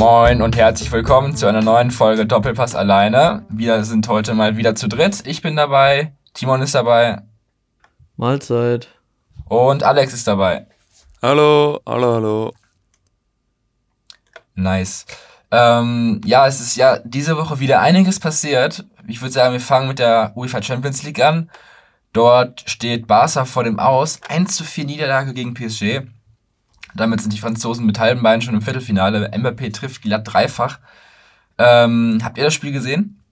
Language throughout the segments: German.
Moin und herzlich willkommen zu einer neuen Folge Doppelpass alleine. Wir sind heute mal wieder zu dritt. Ich bin dabei, Timon ist dabei. Mahlzeit. Und Alex ist dabei. Hallo, hallo, hallo. Nice. Ähm, ja, es ist ja diese Woche wieder einiges passiert. Ich würde sagen, wir fangen mit der UEFA Champions League an. Dort steht Barca vor dem Aus. 1 zu 4 Niederlage gegen PSG. Damit sind die Franzosen mit halben Beinen schon im Viertelfinale. Mbappé trifft glatt dreifach. Ähm, habt ihr das Spiel gesehen?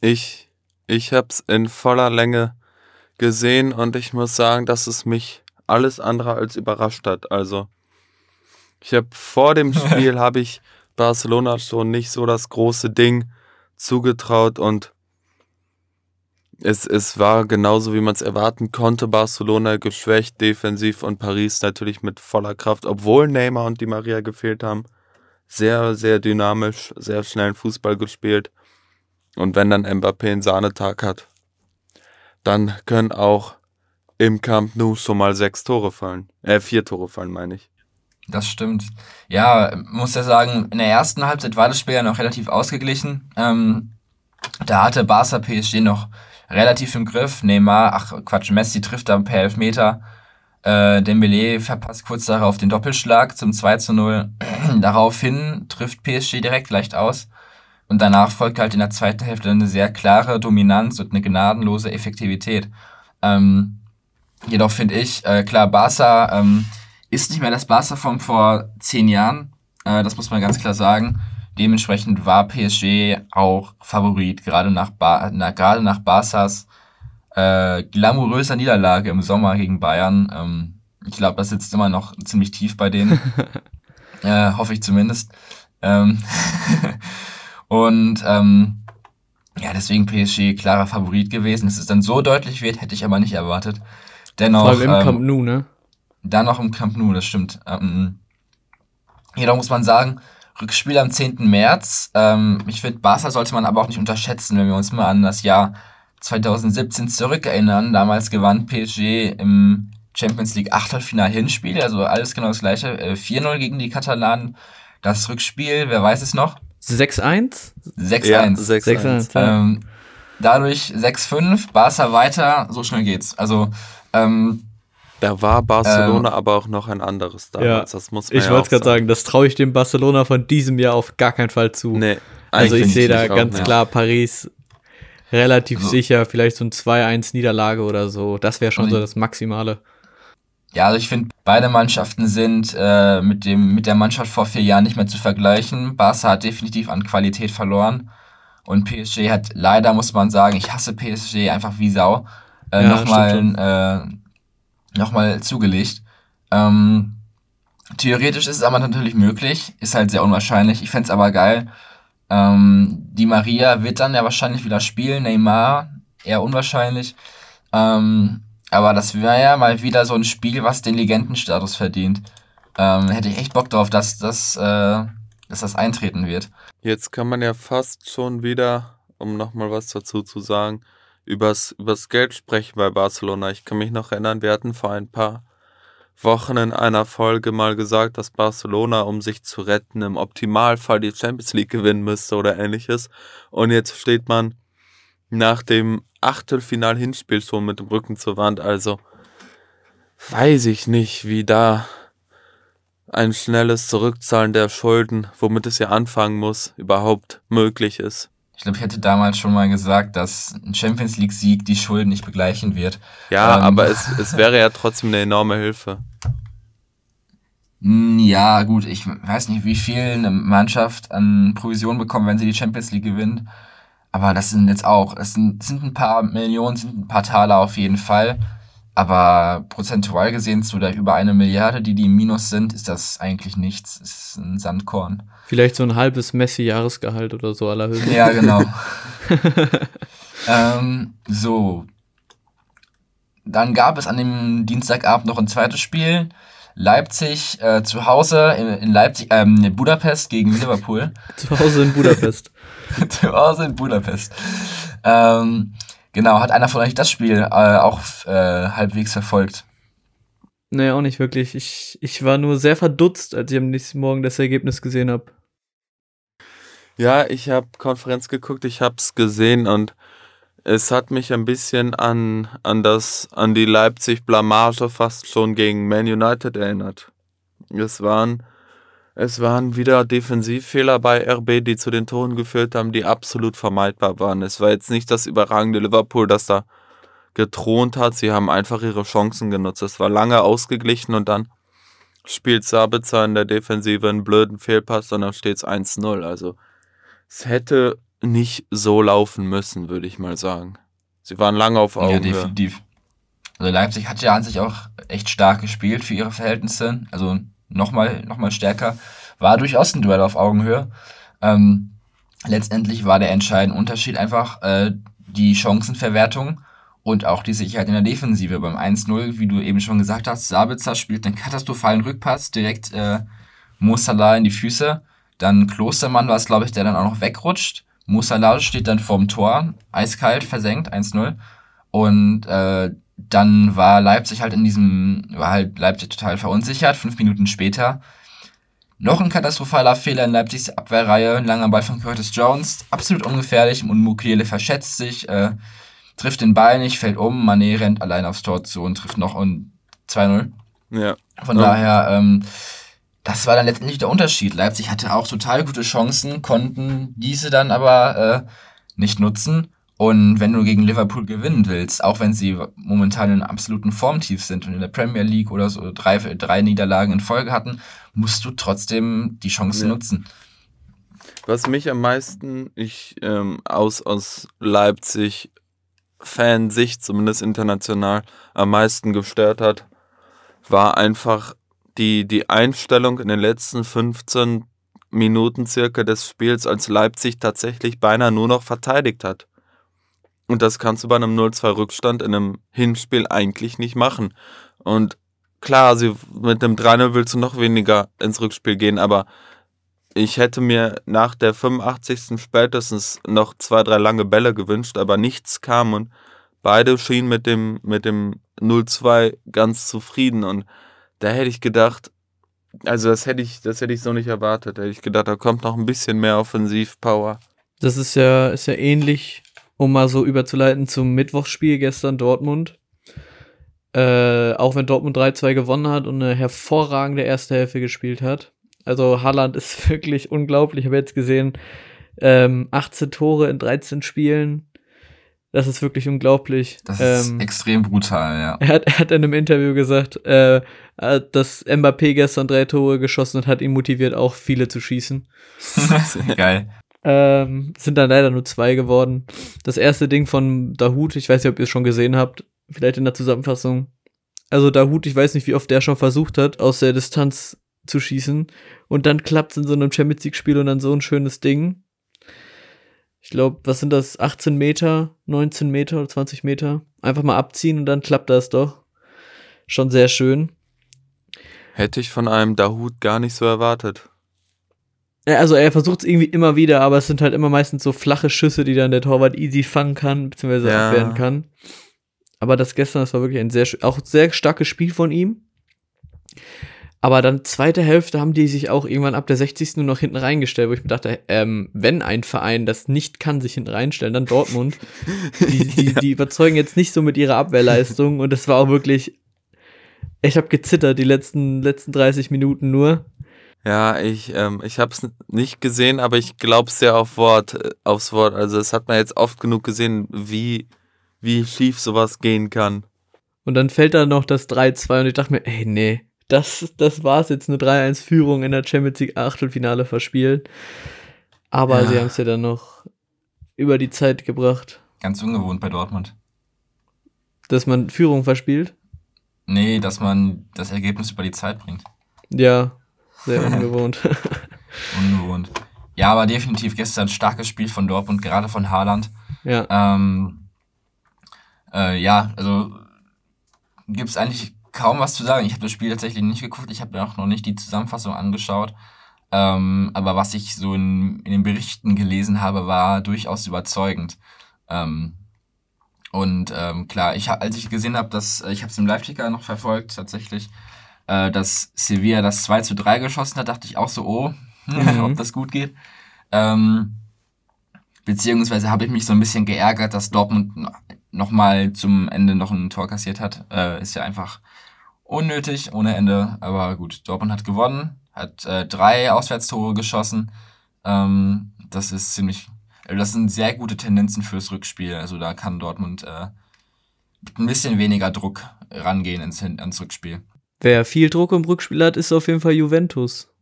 Ich, ich hab's in voller Länge gesehen und ich muss sagen, dass es mich alles andere als überrascht hat. Also, ich habe vor dem Spiel habe ich Barcelona schon nicht so das große Ding zugetraut und es, es war genauso, wie man es erwarten konnte. Barcelona geschwächt defensiv und Paris natürlich mit voller Kraft, obwohl Neymar und Di Maria gefehlt haben. Sehr, sehr dynamisch, sehr schnellen Fußball gespielt. Und wenn dann Mbappé einen Sahnetag hat, dann können auch im Camp Nou schon mal sechs Tore fallen. Äh, vier Tore fallen, meine ich. Das stimmt. Ja, muss ja sagen, in der ersten Halbzeit war das Spiel ja noch relativ ausgeglichen. Ähm, da hatte Barca PSG noch relativ im Griff. Neymar, ach Quatsch, Messi trifft da per Elfmeter. Äh, Dembele verpasst kurz darauf den Doppelschlag zum 2 zu 0. Daraufhin trifft PSG direkt leicht aus. Und danach folgt halt in der zweiten Hälfte eine sehr klare Dominanz und eine gnadenlose Effektivität. Ähm, jedoch finde ich, äh, klar, Barca ähm, ist nicht mehr das Barca von vor zehn Jahren. Äh, das muss man ganz klar sagen. Dementsprechend war PSG auch Favorit, gerade nach, ba na, gerade nach Barças äh, glamouröser Niederlage im Sommer gegen Bayern. Ähm, ich glaube, das sitzt immer noch ziemlich tief bei denen. äh, hoffe ich zumindest. Ähm und ähm, ja, deswegen PSG klarer Favorit gewesen. Dass es dann so deutlich wird, hätte ich aber nicht erwartet. Dennoch. Vor allem im ähm, Camp Nou, ne? Dann noch im Camp Nou, das stimmt. Ähm, jedoch muss man sagen, Rückspiel am 10. März. Ähm, ich finde, Barca sollte man aber auch nicht unterschätzen, wenn wir uns mal an das Jahr 2017 zurückerinnern. Damals gewann PSG im Champions League Achtelfinal Hinspiel, also alles genau das gleiche. Äh, 4-0 gegen die Katalanen. Das Rückspiel, wer weiß es noch? 6-1? 6-1. Ja, 6-1. Ähm, dadurch 6-5, Barca weiter, so schnell geht's. Also, ähm, da war Barcelona ähm, aber auch noch ein anderes damals. Ja, das muss man Ich ja wollte gerade sagen, das traue ich dem Barcelona von diesem Jahr auf gar keinen Fall zu. Nee, also ich sehe da ganz auch, klar Paris relativ so. sicher, vielleicht so ein 2-1 Niederlage oder so. Das wäre schon so das Maximale. Ja, also ich finde, beide Mannschaften sind äh, mit, dem, mit der Mannschaft vor vier Jahren nicht mehr zu vergleichen. Barca hat definitiv an Qualität verloren. Und PSG hat leider, muss man sagen, ich hasse PSG einfach wie Sau. Äh, ja, nochmal nochmal zugelegt. Ähm, theoretisch ist es aber natürlich möglich, ist halt sehr unwahrscheinlich. Ich fände es aber geil. Ähm, die Maria wird dann ja wahrscheinlich wieder spielen, Neymar eher unwahrscheinlich. Ähm, aber das wäre ja mal wieder so ein Spiel, was den Legendenstatus verdient. Ähm, hätte ich echt Bock drauf, dass, dass, äh, dass das eintreten wird. Jetzt kann man ja fast schon wieder, um nochmal was dazu zu sagen, übers, übers Geld sprechen bei Barcelona. Ich kann mich noch erinnern, wir hatten vor ein paar Wochen in einer Folge mal gesagt, dass Barcelona, um sich zu retten, im Optimalfall die Champions League gewinnen müsste oder ähnliches. Und jetzt steht man nach dem Achtelfinal-Hinspiel schon mit dem Rücken zur Wand. Also weiß ich nicht, wie da ein schnelles Zurückzahlen der Schulden, womit es ja anfangen muss, überhaupt möglich ist. Ich glaube, ich hätte damals schon mal gesagt, dass ein Champions League-Sieg die Schulden nicht begleichen wird. Ja, ähm, aber es, es wäre ja trotzdem eine enorme Hilfe. Hm, ja, gut, ich weiß nicht, wie viel eine Mannschaft an Provision bekommt, wenn sie die Champions League gewinnt. Aber das sind jetzt auch, es sind, sind ein paar Millionen, sind ein paar Taler auf jeden Fall. Aber prozentual gesehen zu der über eine Milliarde, die die im Minus sind, ist das eigentlich nichts. Es ist ein Sandkorn. Vielleicht so ein halbes Messi-Jahresgehalt oder so allerhöchstens. Ja, genau. ähm, so. Dann gab es an dem Dienstagabend noch ein zweites Spiel. Leipzig äh, zu Hause in, in Leipzig, ähm, in Budapest gegen Liverpool. zu Hause in Budapest. zu Hause in Budapest. Ähm, Genau, hat einer von euch das Spiel äh, auch äh, halbwegs verfolgt? Nee, auch nicht wirklich. Ich, ich war nur sehr verdutzt, als ich am nächsten Morgen das Ergebnis gesehen habe. Ja, ich habe Konferenz geguckt, ich habe es gesehen und es hat mich ein bisschen an, an, das, an die Leipzig-Blamage fast schon gegen Man United erinnert. Es waren, es waren wieder Defensivfehler bei RB, die zu den Toren geführt haben, die absolut vermeidbar waren. Es war jetzt nicht das überragende Liverpool, das da gethront hat. Sie haben einfach ihre Chancen genutzt. Es war lange ausgeglichen und dann spielt Sabitzer in der Defensive einen blöden Fehlpass und dann steht es 1-0. Also es hätte nicht so laufen müssen, würde ich mal sagen. Sie waren lange auf Augenhöhe. Ja, definitiv. Also Leipzig hat ja an sich auch echt stark gespielt für ihre Verhältnisse. Also nochmal noch mal stärker. War durchaus ein Duell auf Augenhöhe. Ähm, letztendlich war der entscheidende Unterschied einfach äh, die Chancenverwertung und auch die Sicherheit in der Defensive. Beim 1-0, wie du eben schon gesagt hast, Sabitzer spielt einen katastrophalen Rückpass direkt äh, Mo Salah in die Füße. Dann Klostermann war es, glaube ich, der dann auch noch wegrutscht. Musala steht dann vorm Tor, eiskalt, versenkt, 1-0. Und äh, dann war Leipzig halt in diesem, war halt Leipzig total verunsichert. Fünf Minuten später noch ein katastrophaler Fehler in Leipzigs Abwehrreihe. Ein langer Ball von Curtis Jones, absolut ungefährlich. Und Mukiele verschätzt sich, äh, trifft den Ball nicht, fällt um. Mané rennt allein aufs Tor zu und trifft noch und 2-0. Ja. Von ja. daher, ähm, das war dann letztendlich der Unterschied. Leipzig hatte auch total gute Chancen, konnten diese dann aber äh, nicht nutzen. Und wenn du gegen Liverpool gewinnen willst, auch wenn sie momentan in absoluten Formtief sind und in der Premier League oder so drei, drei Niederlagen in Folge hatten, musst du trotzdem die Chance ja. nutzen. Was mich am meisten ich ähm, aus, aus Leipzig Fansicht, zumindest international, am meisten gestört hat, war einfach die, die Einstellung in den letzten 15 Minuten circa des Spiels, als Leipzig tatsächlich beinahe nur noch verteidigt hat. Und das kannst du bei einem 0-2 Rückstand in einem Hinspiel eigentlich nicht machen. Und klar, sie, mit einem 3-0 willst du noch weniger ins Rückspiel gehen, aber ich hätte mir nach der 85. spätestens noch zwei, drei lange Bälle gewünscht, aber nichts kam und beide schienen mit dem, mit dem 0-2 ganz zufrieden. Und da hätte ich gedacht, also das hätte ich, das hätte ich so nicht erwartet. Da hätte ich gedacht, da kommt noch ein bisschen mehr Offensivpower. Das ist ja, ist ja ähnlich, um mal so überzuleiten zum Mittwochsspiel gestern Dortmund. Äh, auch wenn Dortmund 3-2 gewonnen hat und eine hervorragende erste Hälfte gespielt hat. Also Haaland ist wirklich unglaublich. Ich habe jetzt gesehen, ähm, 18 Tore in 13 Spielen. Das ist wirklich unglaublich. Das ist ähm, extrem brutal, ja. Er hat, er hat in einem Interview gesagt, äh, dass Mbappé gestern drei Tore geschossen hat, hat ihn motiviert, auch viele zu schießen. Geil. Ähm, sind dann leider nur zwei geworden. Das erste Ding von Dahut, ich weiß nicht, ob ihr es schon gesehen habt, vielleicht in der Zusammenfassung. Also Dahut, ich weiß nicht, wie oft der schon versucht hat, aus der Distanz zu schießen. Und dann klappt es in so einem Champions League-Spiel und dann so ein schönes Ding ich glaube, was sind das, 18 Meter, 19 Meter oder 20 Meter? Einfach mal abziehen und dann klappt das doch. Schon sehr schön. Hätte ich von einem Dahut gar nicht so erwartet. Also er versucht es irgendwie immer wieder, aber es sind halt immer meistens so flache Schüsse, die dann der Torwart easy fangen kann, beziehungsweise ja. abwehren kann. Aber das gestern, das war wirklich ein sehr, auch sehr starkes Spiel von ihm. Aber dann zweite Hälfte haben die sich auch irgendwann ab der 60. nur noch hinten reingestellt, wo ich mir dachte, ähm, wenn ein Verein das nicht kann, sich hinten reinstellen, dann Dortmund. die, die, die überzeugen jetzt nicht so mit ihrer Abwehrleistung und es war auch wirklich, ich habe gezittert die letzten, letzten 30 Minuten nur. Ja, ich, ähm, ich habe es nicht gesehen, aber ich glaube sehr auf Wort, äh, aufs Wort. Also es hat man jetzt oft genug gesehen, wie, wie schief sowas gehen kann. Und dann fällt da noch das 3-2 und ich dachte mir, ey, nee, das, das war es jetzt eine 3-1-Führung in der Champions League Achtelfinale verspielt. Aber ja. sie haben es ja dann noch über die Zeit gebracht. Ganz ungewohnt bei Dortmund. Dass man Führung verspielt? Nee, dass man das Ergebnis über die Zeit bringt. Ja, sehr ungewohnt. ungewohnt. Ja, aber definitiv gestern ein starkes Spiel von Dortmund, gerade von Haaland. Ja. Ähm, äh, ja, also gibt es eigentlich kaum was zu sagen. Ich habe das Spiel tatsächlich nicht geguckt. Ich habe mir auch noch nicht die Zusammenfassung angeschaut. Ähm, aber was ich so in, in den Berichten gelesen habe, war durchaus überzeugend. Ähm, und ähm, klar, ich als ich gesehen habe, dass äh, ich habe es im Live-Ticker noch verfolgt tatsächlich, äh, dass Sevilla das 2 zu 3 geschossen hat, dachte ich auch so, oh, mhm. ob das gut geht. Ähm, beziehungsweise habe ich mich so ein bisschen geärgert, dass Dortmund nochmal zum Ende noch ein Tor kassiert hat. Äh, ist ja einfach unnötig, ohne Ende. Aber gut, Dortmund hat gewonnen, hat äh, drei Auswärtstore geschossen. Ähm, das ist ziemlich, also das sind sehr gute Tendenzen fürs Rückspiel. Also da kann Dortmund äh, mit ein bisschen weniger Druck rangehen ins, ins Rückspiel. Wer viel Druck im Rückspiel hat, ist auf jeden Fall Juventus.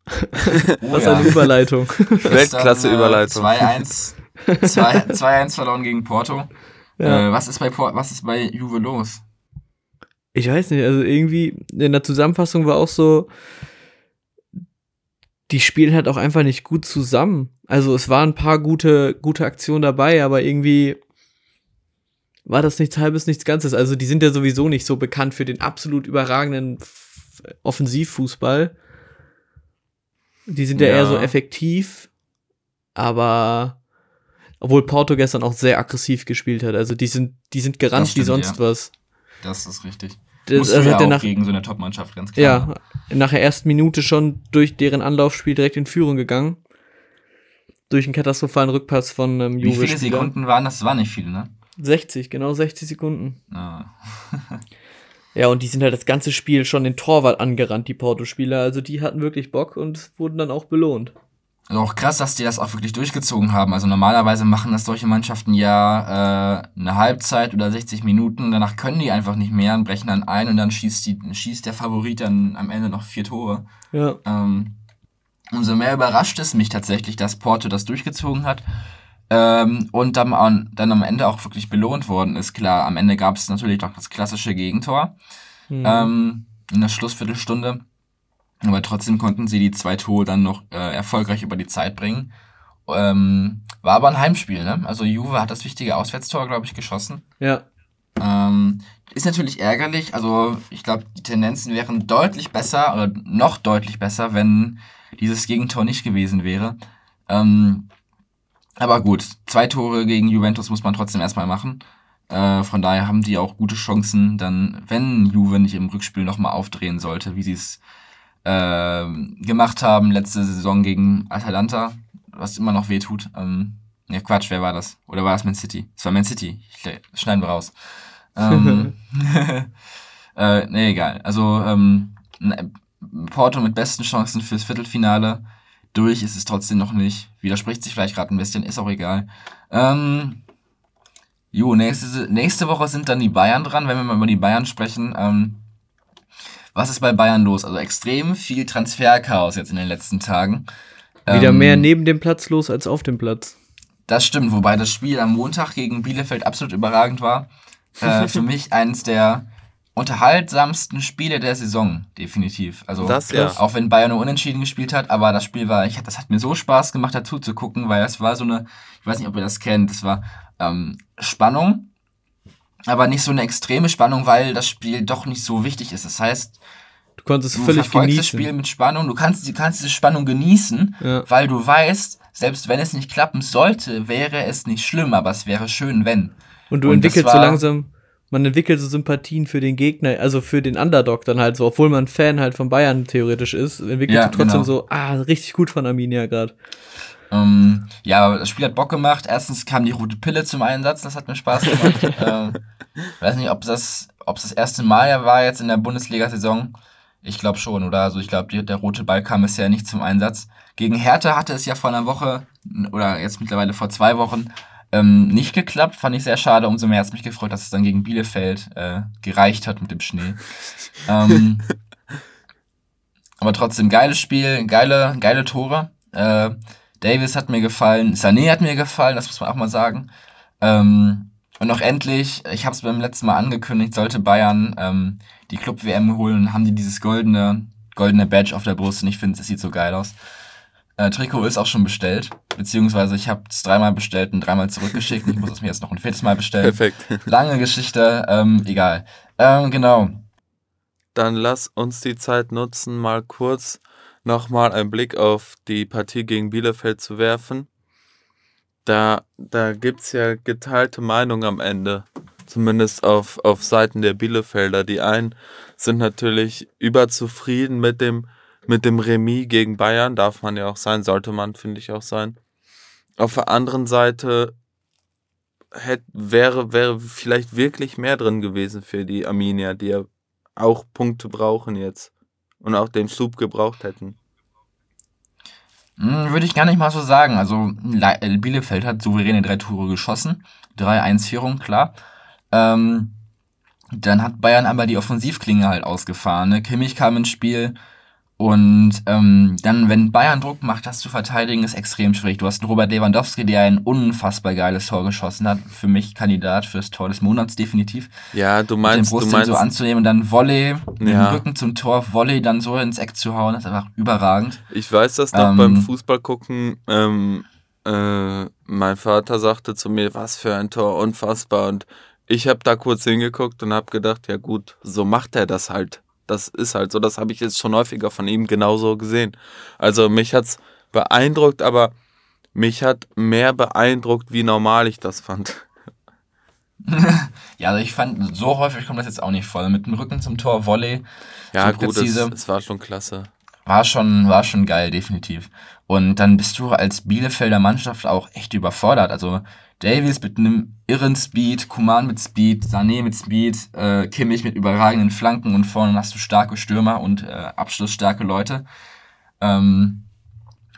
Oh, Was ja. eine Überleitung. Weltklasse Überleitung. 2-1 2-1 verloren gegen Porto. Ja. Äh, was, ist bei was ist bei Juve los? Ich weiß nicht, also irgendwie in der Zusammenfassung war auch so, die spielen halt auch einfach nicht gut zusammen. Also es waren ein paar gute, gute Aktionen dabei, aber irgendwie war das nichts halbes, nichts Ganzes. Also die sind ja sowieso nicht so bekannt für den absolut überragenden Offensivfußball. Die sind ja, ja eher so effektiv, aber obwohl Porto gestern auch sehr aggressiv gespielt hat. Also die sind, die sind gerannt stimmt, wie sonst ja. was. Das ist richtig. Das, also ja auch nach, gegen so eine Top-Mannschaft, ganz klar. Ja, nach der ersten Minute schon durch deren Anlaufspiel direkt in Führung gegangen. Durch einen katastrophalen Rückpass von ähm, Juve. Wie viele Sekunden waren das? Das war nicht viel, ne? 60, genau 60 Sekunden. Ah. ja, und die sind halt das ganze Spiel schon den Torwart angerannt, die Porto-Spieler. Also die hatten wirklich Bock und wurden dann auch belohnt. Also auch krass, dass die das auch wirklich durchgezogen haben. Also normalerweise machen das solche Mannschaften ja äh, eine Halbzeit oder 60 Minuten. Danach können die einfach nicht mehr und brechen dann ein und dann schießt, die, schießt der Favorit dann am Ende noch vier Tore. Ja. Ähm, umso mehr überrascht es mich tatsächlich, dass Porto das durchgezogen hat. Ähm, und dann, dann am Ende auch wirklich belohnt worden ist. Klar, am Ende gab es natürlich noch das klassische Gegentor. Mhm. Ähm, in der Schlussviertelstunde. Aber trotzdem konnten sie die zwei Tore dann noch äh, erfolgreich über die Zeit bringen. Ähm, war aber ein Heimspiel, ne? Also Juve hat das wichtige Auswärtstor, glaube ich, geschossen. Ja. Ähm, ist natürlich ärgerlich. Also ich glaube, die Tendenzen wären deutlich besser oder noch deutlich besser, wenn dieses Gegentor nicht gewesen wäre. Ähm, aber gut, zwei Tore gegen Juventus muss man trotzdem erstmal machen. Äh, von daher haben die auch gute Chancen, dann, wenn Juve nicht im Rückspiel nochmal aufdrehen sollte, wie sie es äh, gemacht haben letzte Saison gegen Atalanta, was immer noch weh tut. Ähm, ja, Quatsch, wer war das? Oder war das Man City? Es war Man City. Ich, schneiden wir raus. Ähm, äh, nee, egal. Also, ähm, Porto mit besten Chancen fürs Viertelfinale. Durch ist es trotzdem noch nicht. Widerspricht sich vielleicht gerade ein bisschen, ist auch egal. Ähm, jo, nächste, nächste Woche sind dann die Bayern dran, wenn wir mal über die Bayern sprechen. Ähm, was ist bei Bayern los? Also extrem viel Transferchaos jetzt in den letzten Tagen. Wieder ähm, mehr neben dem Platz los als auf dem Platz. Das stimmt, wobei das Spiel am Montag gegen Bielefeld absolut überragend war. Äh, für mich eines der unterhaltsamsten Spiele der Saison, definitiv. Also das, ja. auch wenn Bayern nur unentschieden gespielt hat, aber das Spiel war, ich, das hat mir so Spaß gemacht, dazu zu gucken, weil es war so eine, ich weiß nicht, ob ihr das kennt, das war ähm, Spannung, aber nicht so eine extreme Spannung, weil das Spiel doch nicht so wichtig ist. Das heißt, du konntest du völlig verfolgst genießen. das Spiel mit Spannung, du kannst, du kannst diese Spannung genießen, ja. weil du weißt, selbst wenn es nicht klappen sollte, wäre es nicht schlimm, aber es wäre schön, wenn. Und du Und entwickelst so langsam, man entwickelt so Sympathien für den Gegner, also für den Underdog dann halt so, obwohl man Fan halt von Bayern theoretisch ist, entwickelt ja, du trotzdem genau. so, ah, richtig gut von Arminia gerade. Ähm, ja, das Spiel hat Bock gemacht. Erstens kam die rote Pille zum Einsatz, das hat mir Spaß gemacht. ähm, weiß nicht, ob das, ob das erste Mal war jetzt in der Bundesliga-Saison. Ich glaube schon, oder? Also ich glaube, der rote Ball kam bisher nicht zum Einsatz. Gegen Hertha hatte es ja vor einer Woche, oder jetzt mittlerweile vor zwei Wochen, ähm, nicht geklappt. Fand ich sehr schade. Umso mehr hat es mich gefreut, dass es dann gegen Bielefeld äh, gereicht hat mit dem Schnee. ähm, aber trotzdem, geiles Spiel, geile, geile Tore. Äh, Davis hat mir gefallen, Sané hat mir gefallen, das muss man auch mal sagen. Ähm, und noch endlich, ich habe es beim letzten Mal angekündigt, sollte Bayern ähm, die Club-WM holen, haben die dieses goldene, goldene Badge auf der Brust und ich finde, es sieht so geil aus. Äh, Trikot ist auch schon bestellt, beziehungsweise ich habe es dreimal bestellt und dreimal zurückgeschickt und ich muss es mir jetzt noch ein viertes Mal bestellen. Perfekt. Lange Geschichte, ähm, egal. Ähm, genau. Dann lass uns die Zeit nutzen, mal kurz nochmal einen Blick auf die Partie gegen Bielefeld zu werfen. Da, da gibt es ja geteilte Meinungen am Ende. Zumindest auf, auf Seiten der Bielefelder. Die einen sind natürlich überzufrieden mit dem, mit dem Remis gegen Bayern. Darf man ja auch sein, sollte man, finde ich, auch sein. auf der anderen Seite hätte, wäre, wäre vielleicht wirklich mehr drin gewesen für die Arminia, die ja auch Punkte brauchen jetzt und auch den Schub gebraucht hätten. Hm, würde ich gar nicht mal so sagen. Also äh, Bielefeld hat souveräne drei Tore geschossen. 3-1-Führung, klar. Ähm, dann hat Bayern aber die Offensivklinge halt ausgefahren. Ne? Kimmich kam ins Spiel, und ähm, dann, wenn Bayern Druck macht, das zu verteidigen, ist extrem schwierig. Du hast einen Robert Lewandowski, der ein unfassbar geiles Tor geschossen hat. Für mich Kandidat fürs Tor des Monats definitiv. Ja, du meinst, den Brust du meinst so anzunehmen und dann Volley, ja. mit dem Rücken zum Tor, Volley dann so ins Eck zu hauen, das ist einfach überragend. Ich weiß das noch ähm, beim Fußball gucken. Ähm, äh, mein Vater sagte zu mir, was für ein Tor, unfassbar. Und ich habe da kurz hingeguckt und habe gedacht, ja gut, so macht er das halt. Das ist halt so, das habe ich jetzt schon häufiger von ihm genauso gesehen. Also mich hat es beeindruckt, aber mich hat mehr beeindruckt, wie normal ich das fand. ja, also ich fand, so häufig kommt das jetzt auch nicht voll. Mit dem Rücken zum Tor, Volley. Ja, so gut, es, es war schon klasse. War schon, war schon geil, definitiv. Und dann bist du als Bielefelder Mannschaft auch echt überfordert. Also Davies mit einem irren Speed, Kuman mit Speed, Sané mit Speed, äh, Kimmich mit überragenden Flanken und vorne hast du starke Stürmer und äh, abschlussstarke Leute. Ähm,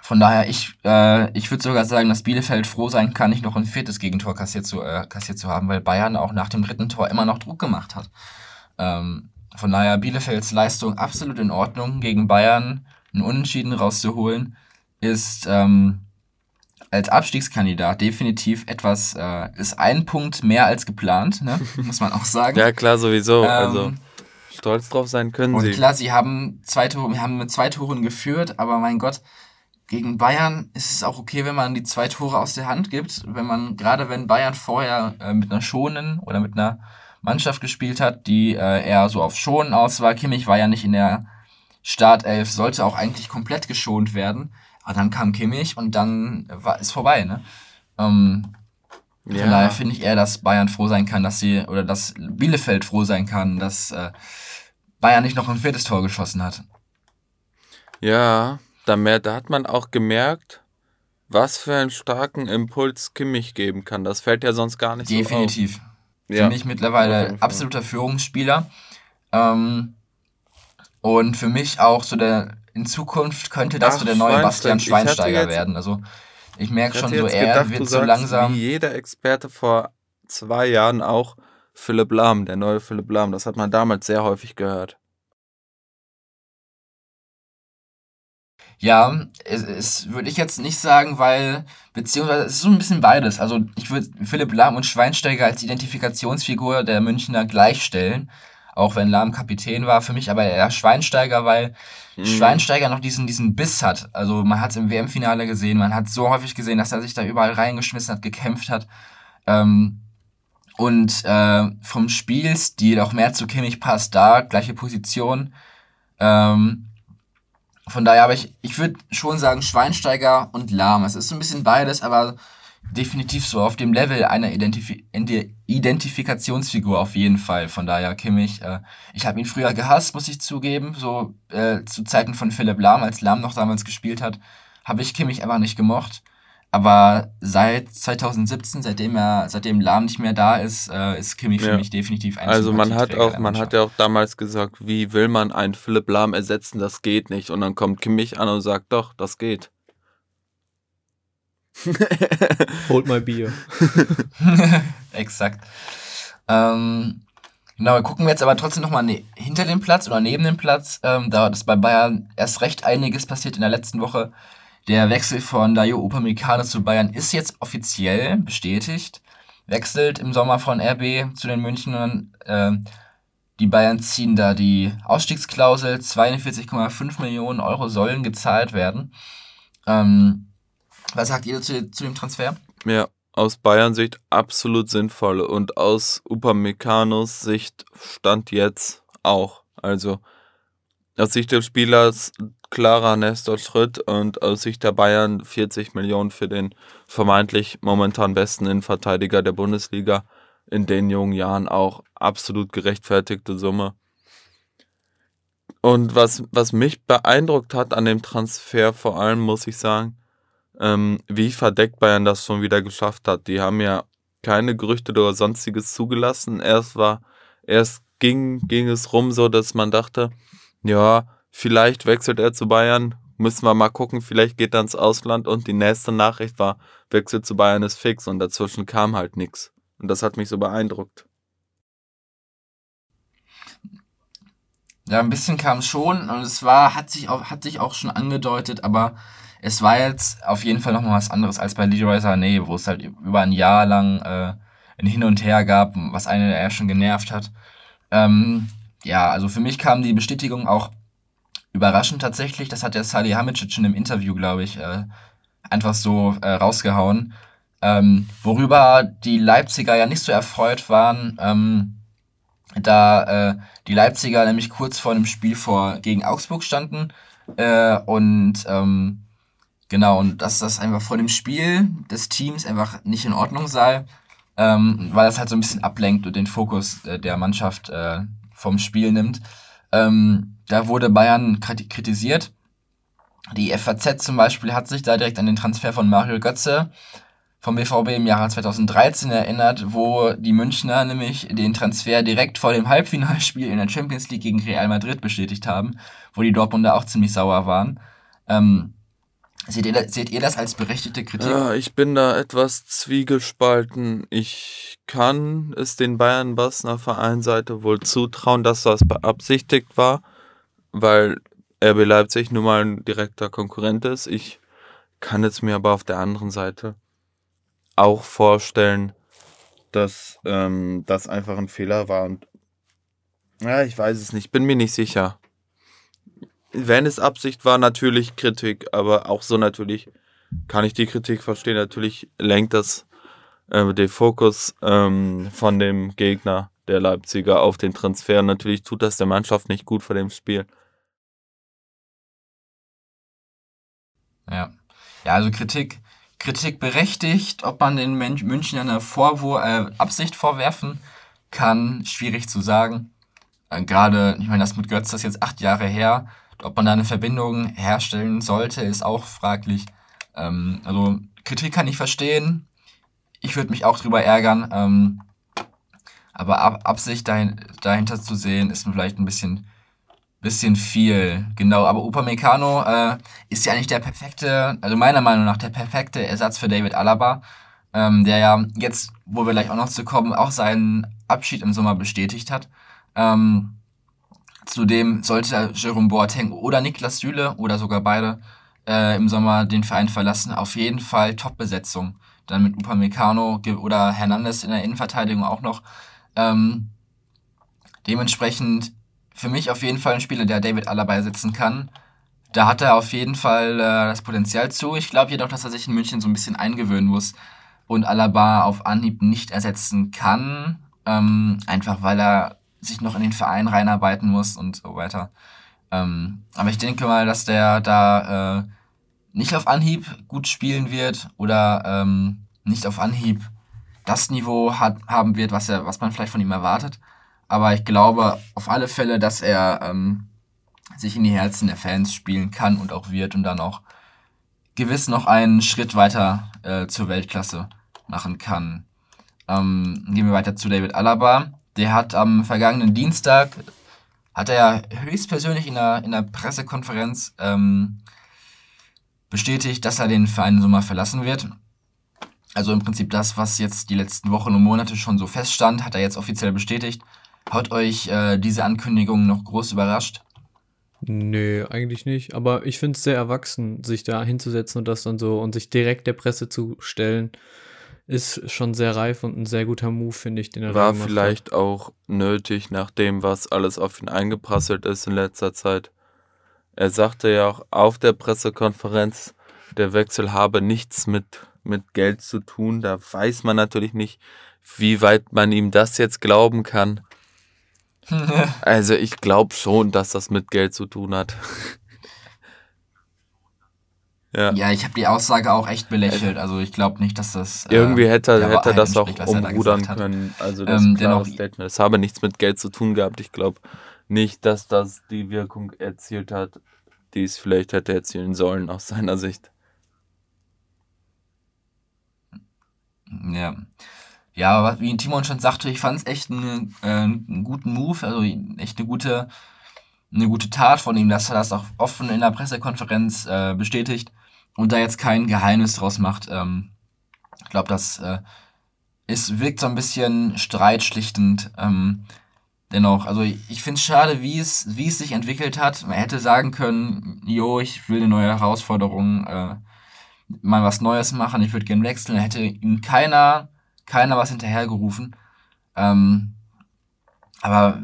von daher, ich, äh, ich würde sogar sagen, dass Bielefeld froh sein kann, nicht noch ein viertes Gegentor kassiert zu, äh, kassiert zu haben, weil Bayern auch nach dem dritten Tor immer noch Druck gemacht hat. Ähm, von daher, Bielefelds Leistung absolut in Ordnung, gegen Bayern einen Unentschieden rauszuholen, ist ähm, als Abstiegskandidat definitiv etwas, äh, ist ein Punkt mehr als geplant, ne? muss man auch sagen. ja, klar, sowieso. Ähm, also stolz drauf sein können und sie. Und klar, sie haben zwei Tore, wir haben mit zwei Toren geführt, aber mein Gott, gegen Bayern ist es auch okay, wenn man die zwei Tore aus der Hand gibt. Wenn man, gerade wenn Bayern vorher äh, mit einer schonen oder mit einer Mannschaft gespielt hat, die äh, eher so auf Schonen aus war. Kimmich war ja nicht in der Startelf, sollte auch eigentlich komplett geschont werden. Aber dann kam Kimmich und dann war es vorbei, ne? Ähm, ja. Von daher finde ich eher, dass Bayern froh sein kann, dass sie, oder dass Bielefeld froh sein kann, dass äh, Bayern nicht noch ein viertes Tor geschossen hat. Ja, da, mehr, da hat man auch gemerkt, was für einen starken Impuls Kimmich geben kann. Das fällt ja sonst gar nicht Definitiv. so auf. Ja. Finde ich mittlerweile absoluter Führungsspieler. Ähm, und für mich auch so der in Zukunft könnte das Ach, so der neue Bastian Schweinsteiger werden. Also ich merke schon so, er gedacht, wird so langsam. Wie jeder Experte vor zwei Jahren auch Philipp Lahm, der neue Philipp Lahm. Das hat man damals sehr häufig gehört. Ja, es, es würde ich jetzt nicht sagen, weil, beziehungsweise es ist so ein bisschen beides. Also ich würde Philipp Lahm und Schweinsteiger als Identifikationsfigur der Münchner gleichstellen auch wenn Lahm Kapitän war, für mich aber eher Schweinsteiger, weil mhm. Schweinsteiger noch diesen, diesen Biss hat. Also man hat es im WM-Finale gesehen, man hat so häufig gesehen, dass er sich da überall reingeschmissen hat, gekämpft hat. Ähm, und äh, vom Spielstil auch mehr zu Kimmich passt da, gleiche Position. Ähm, von daher, aber ich, ich würde schon sagen, Schweinsteiger und Lahm. Es ist so ein bisschen beides, aber definitiv so auf dem Level einer Identif Identifikationsfigur auf jeden Fall. Von daher Kimmich, äh, ich habe ihn früher gehasst, muss ich zugeben, so äh, zu Zeiten von Philipp Lahm, als Lahm noch damals gespielt hat, habe ich Kimmich einfach nicht gemocht. Aber seit 2017, seitdem er, seitdem Lahm nicht mehr da ist, äh, ist Kimmich ja. für mich definitiv ein Also man hat auch, man hat ja auch damals gesagt, wie will man einen Philipp Lahm ersetzen? Das geht nicht. Und dann kommt Kimmich an und sagt, doch, das geht. Hold my beer. Exakt. Ähm, genau, wir gucken jetzt aber trotzdem nochmal ne hinter dem Platz oder neben dem Platz. Ähm, da ist bei Bayern erst recht einiges passiert in der letzten Woche. Der Wechsel von Dayo Upamecano zu Bayern ist jetzt offiziell bestätigt. Wechselt im Sommer von RB zu den Münchnern. Äh, die Bayern ziehen da die Ausstiegsklausel. 42,5 Millionen Euro sollen gezahlt werden. Ähm, was sagt ihr zu, zu dem Transfer? Ja, aus Bayern Sicht absolut sinnvoll und aus Upameccanos Sicht stand jetzt auch. Also aus Sicht des Spielers klarer Nestor Schritt und aus Sicht der Bayern 40 Millionen für den vermeintlich momentan besten Innenverteidiger der Bundesliga in den jungen Jahren auch absolut gerechtfertigte Summe. Und was, was mich beeindruckt hat an dem Transfer vor allem, muss ich sagen, ähm, wie verdeckt Bayern das schon wieder geschafft hat. Die haben ja keine Gerüchte oder sonstiges zugelassen. Erst war, erst ging, ging es rum so, dass man dachte, ja, vielleicht wechselt er zu Bayern, müssen wir mal gucken, vielleicht geht er ins Ausland und die nächste Nachricht war, Wechsel zu Bayern ist fix und dazwischen kam halt nichts. Und das hat mich so beeindruckt. Ja, ein bisschen kam schon und es war, hat sich auch, hat sich auch schon angedeutet, aber es war jetzt auf jeden Fall nochmal was anderes als bei Leroy Sané, wo es halt über ein Jahr lang äh, ein Hin und Her gab, was einen eher schon genervt hat. Ähm, ja, also für mich kam die Bestätigung auch überraschend tatsächlich. Das hat der Salih Hamicic in einem Interview, glaube ich, äh, einfach so äh, rausgehauen. Ähm, worüber die Leipziger ja nicht so erfreut waren, ähm, da äh, die Leipziger nämlich kurz vor dem Spiel vor gegen Augsburg standen äh, und ähm, genau und dass das einfach vor dem Spiel des Teams einfach nicht in Ordnung sei, ähm, weil das halt so ein bisschen ablenkt und den Fokus äh, der Mannschaft äh, vom Spiel nimmt. Ähm, da wurde Bayern kritisiert. Die FAZ zum Beispiel hat sich da direkt an den Transfer von Mario Götze vom BVB im Jahre 2013 erinnert, wo die Münchner nämlich den Transfer direkt vor dem Halbfinalspiel in der Champions League gegen Real Madrid bestätigt haben, wo die Dortmunder auch ziemlich sauer waren. Ähm, Seht ihr, seht ihr das als berechtigte Kritik? Ja, ich bin da etwas zwiegespalten. Ich kann es den Bayern Bassner Vereinsseite wohl zutrauen, dass das beabsichtigt war, weil RB Leipzig nun mal ein direkter Konkurrent ist. Ich kann es mir aber auf der anderen Seite auch vorstellen, dass ähm, das einfach ein Fehler war und ja, ich weiß es nicht, bin mir nicht sicher wenn es Absicht war, natürlich Kritik, aber auch so natürlich kann ich die Kritik verstehen. Natürlich lenkt das äh, den Fokus ähm, von dem Gegner der Leipziger auf den Transfer. Natürlich tut das der Mannschaft nicht gut vor dem Spiel. Ja, ja also Kritik, Kritik berechtigt, ob man den München eine Vorwur äh, Absicht vorwerfen kann, schwierig zu sagen. Äh, Gerade, ich meine, das mit Götz, das ist jetzt acht Jahre her ob man da eine Verbindung herstellen sollte, ist auch fraglich. Ähm, also Kritik kann ich verstehen. Ich würde mich auch drüber ärgern. Ähm, aber Ab Absicht dahin, dahinter zu sehen, ist vielleicht ein bisschen, bisschen viel. Genau, aber Upamecano äh, ist ja eigentlich der perfekte, also meiner Meinung nach der perfekte Ersatz für David Alaba, ähm, der ja jetzt, wo wir gleich auch noch zu kommen, auch seinen Abschied im Sommer bestätigt hat. Ähm, Zudem sollte Jerome Boateng oder Niklas Süle oder sogar beide äh, im Sommer den Verein verlassen. Auf jeden Fall Top-Besetzung. Dann mit Upamecano oder Hernandez in der Innenverteidigung auch noch. Ähm, dementsprechend für mich auf jeden Fall ein Spieler, der David Alaba ersetzen kann. Da hat er auf jeden Fall äh, das Potenzial zu. Ich glaube jedoch, dass er sich in München so ein bisschen eingewöhnen muss und Alaba auf Anhieb nicht ersetzen kann. Ähm, einfach weil er sich noch in den Verein reinarbeiten muss und so weiter. Ähm, aber ich denke mal, dass der da äh, nicht auf Anhieb gut spielen wird oder ähm, nicht auf Anhieb das Niveau hat, haben wird, was, er, was man vielleicht von ihm erwartet. Aber ich glaube auf alle Fälle, dass er ähm, sich in die Herzen der Fans spielen kann und auch wird und dann auch gewiss noch einen Schritt weiter äh, zur Weltklasse machen kann. Ähm, gehen wir weiter zu David Alaba. Der hat am vergangenen Dienstag, hat er ja höchstpersönlich in einer, in einer Pressekonferenz ähm, bestätigt, dass er den Verein im Sommer verlassen wird. Also im Prinzip das, was jetzt die letzten Wochen und Monate schon so feststand, hat er jetzt offiziell bestätigt. Hat euch äh, diese Ankündigung noch groß überrascht? Nö, eigentlich nicht. Aber ich finde es sehr erwachsen, sich da hinzusetzen und das dann so und sich direkt der Presse zu stellen ist schon sehr reif und ein sehr guter Move, finde ich, den er War vielleicht hat. auch nötig, nach dem, was alles auf ihn eingeprasselt ist in letzter Zeit. Er sagte ja auch auf der Pressekonferenz, der Wechsel habe nichts mit, mit Geld zu tun. Da weiß man natürlich nicht, wie weit man ihm das jetzt glauben kann. also ich glaube schon, dass das mit Geld zu tun hat. Ja, ja ich habe die Aussage auch echt belächelt. Also ich glaube nicht, dass das. Äh, Irgendwie hätte, hätte er das auch umrudern können. Also das ähm, klare Statement. Es habe nichts mit Geld zu tun gehabt. Ich glaube nicht, dass das die Wirkung erzielt hat, die es vielleicht hätte erzielen sollen aus seiner Sicht. Ja. Ja, aber wie Timon schon sagte, ich fand es echt einen, äh, einen guten Move, also echt eine gute, eine gute Tat von ihm, dass er das auch offen in der Pressekonferenz äh, bestätigt und da jetzt kein Geheimnis draus macht. Ähm, ich glaube, das äh, ist, wirkt so ein bisschen streitschlichtend. Ähm, dennoch, also ich finde es schade, wie es, wie es sich entwickelt hat. Man hätte sagen können, jo, ich will eine neue Herausforderung, äh, mal was Neues machen, ich würde gerne wechseln. Da hätte ihm keiner, keiner was hinterhergerufen. Ähm, aber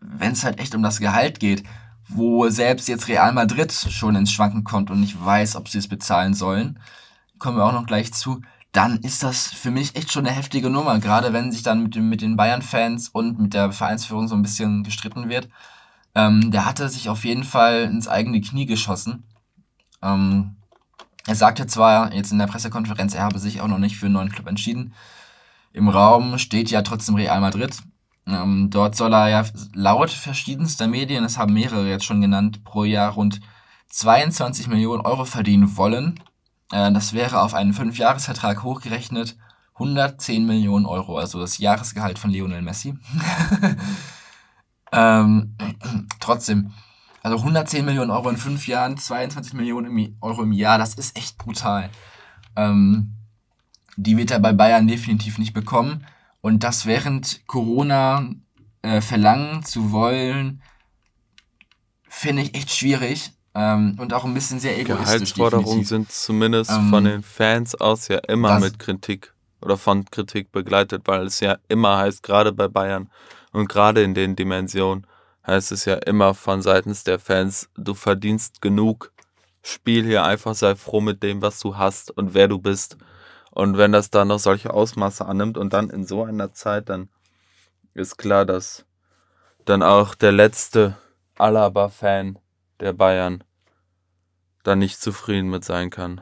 wenn es halt echt um das Gehalt geht, wo selbst jetzt Real Madrid schon ins Schwanken kommt und nicht weiß, ob sie es bezahlen sollen, kommen wir auch noch gleich zu, dann ist das für mich echt schon eine heftige Nummer, gerade wenn sich dann mit, dem, mit den Bayern-Fans und mit der Vereinsführung so ein bisschen gestritten wird. Ähm, der hatte sich auf jeden Fall ins eigene Knie geschossen. Ähm, er sagte zwar jetzt in der Pressekonferenz, er habe sich auch noch nicht für einen neuen Club entschieden. Im Raum steht ja trotzdem Real Madrid. Ähm, dort soll er ja laut verschiedenster Medien, es haben mehrere jetzt schon genannt, pro Jahr rund 22 Millionen Euro verdienen wollen. Äh, das wäre auf einen Fünfjahresvertrag hochgerechnet 110 Millionen Euro, also das Jahresgehalt von Lionel Messi. ähm, trotzdem, also 110 Millionen Euro in fünf Jahren, 22 Millionen Euro im Jahr, das ist echt brutal. Ähm, die wird er bei Bayern definitiv nicht bekommen. Und das während Corona äh, verlangen zu wollen, finde ich echt schwierig. Ähm, und auch ein bisschen sehr egoistisch. Gehaltsforderungen sind zumindest ähm, von den Fans aus ja immer mit Kritik oder von Kritik begleitet, weil es ja immer heißt, gerade bei Bayern und gerade in den Dimensionen, heißt es ja immer von seitens der Fans, du verdienst genug, spiel hier einfach, sei froh mit dem, was du hast und wer du bist. Und wenn das dann noch solche Ausmaße annimmt und dann in so einer Zeit, dann ist klar, dass dann auch der letzte Alaba-Fan der Bayern da nicht zufrieden mit sein kann.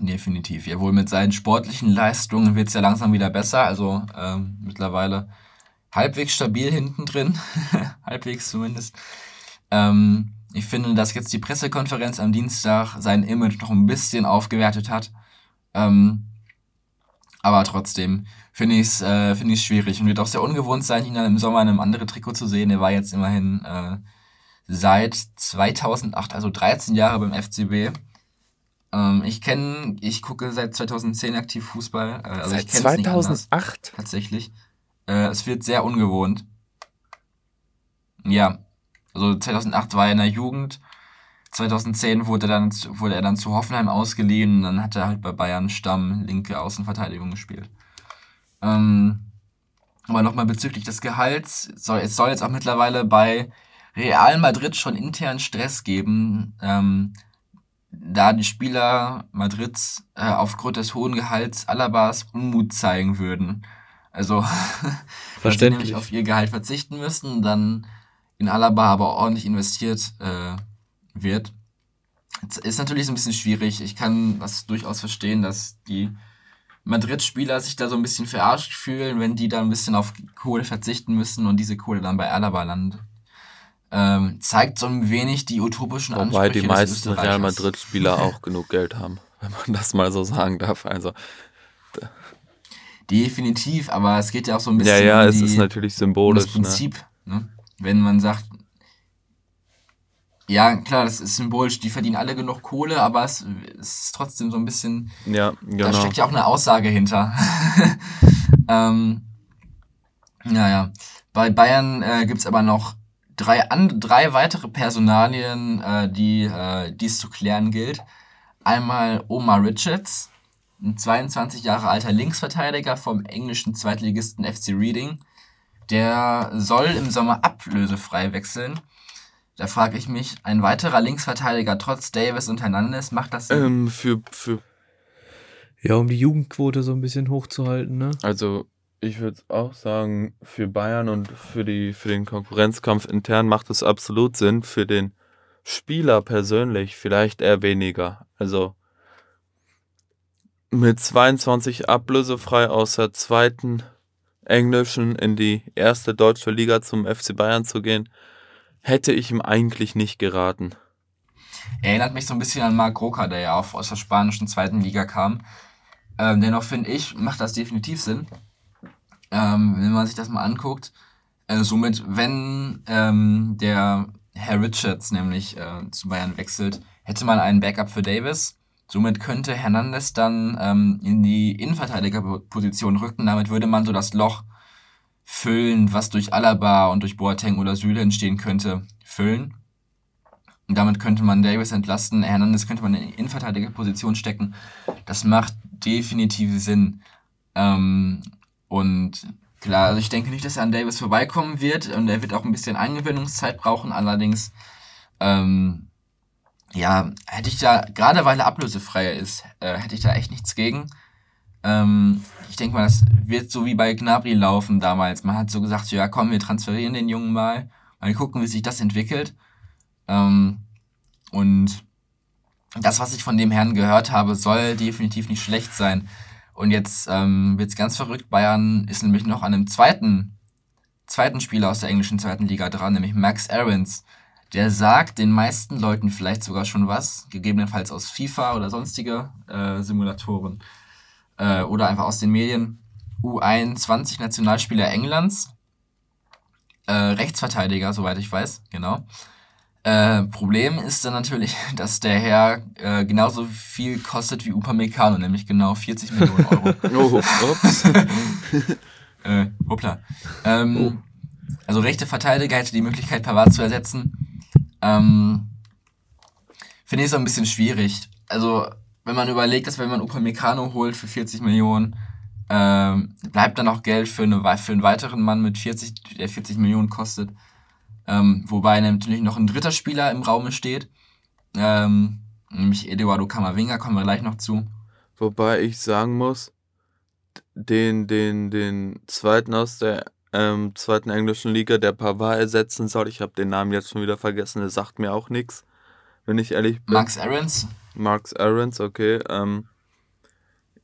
Definitiv. Ja, wohl mit seinen sportlichen Leistungen wird es ja langsam wieder besser. Also ähm, mittlerweile halbwegs stabil hinten drin. halbwegs zumindest. Ähm, ich finde, dass jetzt die Pressekonferenz am Dienstag sein Image noch ein bisschen aufgewertet hat. Ähm, aber trotzdem finde ich es äh, find schwierig und wird auch sehr ungewohnt sein, ihn dann im Sommer in einem anderen Trikot zu sehen. Er war jetzt immerhin äh, seit 2008, also 13 Jahre beim FCB. Ähm, ich kenne, ich gucke seit 2010 aktiv Fußball. Äh, also seit ich 2008? tatsächlich. Äh, es wird sehr ungewohnt. Ja, also 2008 war er in der Jugend 2010 wurde, dann, wurde er dann zu Hoffenheim ausgeliehen und dann hat er halt bei Bayern Stamm linke Außenverteidigung gespielt. Ähm, aber nochmal bezüglich des Gehalts, soll, es soll jetzt auch mittlerweile bei Real Madrid schon intern Stress geben, ähm, da die Spieler Madrids äh, aufgrund des hohen Gehalts Alabas Unmut zeigen würden. Also, wenn sie nämlich auf ihr Gehalt verzichten müssen, dann in Alaba aber ordentlich investiert äh, wird. Ist natürlich so ein bisschen schwierig. Ich kann das durchaus verstehen, dass die Madrid-Spieler sich da so ein bisschen verarscht fühlen, wenn die da ein bisschen auf Kohle verzichten müssen und diese Kohle dann bei Alaba landet. Ähm, zeigt so ein wenig die utopischen Wobei Ansprüche die meisten Real Madrid-Spieler auch genug Geld haben, wenn man das mal so sagen darf. Also Definitiv, aber es geht ja auch so ein bisschen ja, ja, um, die, es ist natürlich symbolisch, um das ne? Prinzip. Ne? Ne? Wenn man sagt, ja, klar, das ist symbolisch, die verdienen alle genug Kohle, aber es, es ist trotzdem so ein bisschen. Ja, genau. Da steckt ja auch eine Aussage hinter. ähm, naja. Bei Bayern äh, gibt es aber noch drei, an, drei weitere Personalien, äh, die äh, es zu klären gilt. Einmal Omar Richards, ein 22 Jahre alter Linksverteidiger vom englischen Zweitligisten FC Reading. Der soll im Sommer ablösefrei wechseln. Da frage ich mich, ein weiterer Linksverteidiger trotz Davis und Hernandez, macht das Sinn? Ähm, für, für. Ja, um die Jugendquote so ein bisschen hochzuhalten, ne? Also, ich würde auch sagen, für Bayern und für, die, für den Konkurrenzkampf intern macht es absolut Sinn. Für den Spieler persönlich vielleicht eher weniger. Also, mit 22 ablösefrei aus der zweiten englischen in die erste deutsche Liga zum FC Bayern zu gehen, hätte ich ihm eigentlich nicht geraten. Erinnert mich so ein bisschen an Marc Roca, der ja auch aus der spanischen zweiten Liga kam. Ähm, dennoch finde ich, macht das definitiv Sinn. Ähm, wenn man sich das mal anguckt. Äh, somit, wenn ähm, der Herr Richards nämlich äh, zu Bayern wechselt, hätte man einen Backup für Davis. Somit könnte Hernandez dann ähm, in die Innenverteidigerposition rücken. Damit würde man so das Loch füllen, was durch Alaba und durch Boateng oder Süle entstehen könnte, füllen. Und damit könnte man Davis entlasten. Hernandez könnte man in die Innenverteidigerposition stecken. Das macht definitiv Sinn. Ähm, und klar, also ich denke nicht, dass er an Davis vorbeikommen wird und er wird auch ein bisschen Eingewöhnungszeit brauchen. Allerdings, ähm, ja, hätte ich da, gerade weil er ablösefrei ist, äh, hätte ich da echt nichts gegen. Ähm, ich denke mal, das wird so wie bei Gnabry laufen damals. Man hat so gesagt, ja komm, wir transferieren den Jungen mal, mal gucken, wie sich das entwickelt. Ähm, und das, was ich von dem Herrn gehört habe, soll definitiv nicht schlecht sein. Und jetzt ähm, wird es ganz verrückt. Bayern ist nämlich noch an einem zweiten, zweiten Spieler aus der englischen zweiten Liga dran, nämlich Max Aarons. Der sagt den meisten Leuten vielleicht sogar schon was, gegebenenfalls aus FIFA oder sonstige äh, Simulatoren äh, oder einfach aus den Medien. U21 Nationalspieler Englands, äh, Rechtsverteidiger, soweit ich weiß, genau. Äh, Problem ist dann natürlich, dass der Herr äh, genauso viel kostet wie Upamecano, nämlich genau 40 Millionen Euro. oh, ups. äh, hoppla. Ähm, oh. Also rechte Verteidiger hätte die Möglichkeit, Pavard zu ersetzen. Ähm, Finde ich so ein bisschen schwierig. Also, wenn man überlegt, dass wenn man Upamecano holt für 40 Millionen, ähm, bleibt dann auch Geld für, eine, für einen weiteren Mann mit 40, der 40 Millionen kostet. Ähm, wobei natürlich noch ein dritter Spieler im Raum steht. Ähm, nämlich Eduardo Camavinga, kommen wir gleich noch zu. Wobei ich sagen muss, den, den, den zweiten aus der ähm, zweiten englischen Liga, der Pavard ersetzen soll, ich habe den Namen jetzt schon wieder vergessen, der sagt mir auch nichts, wenn ich ehrlich bin. Max Aarons? Max Aarons, okay. Ähm,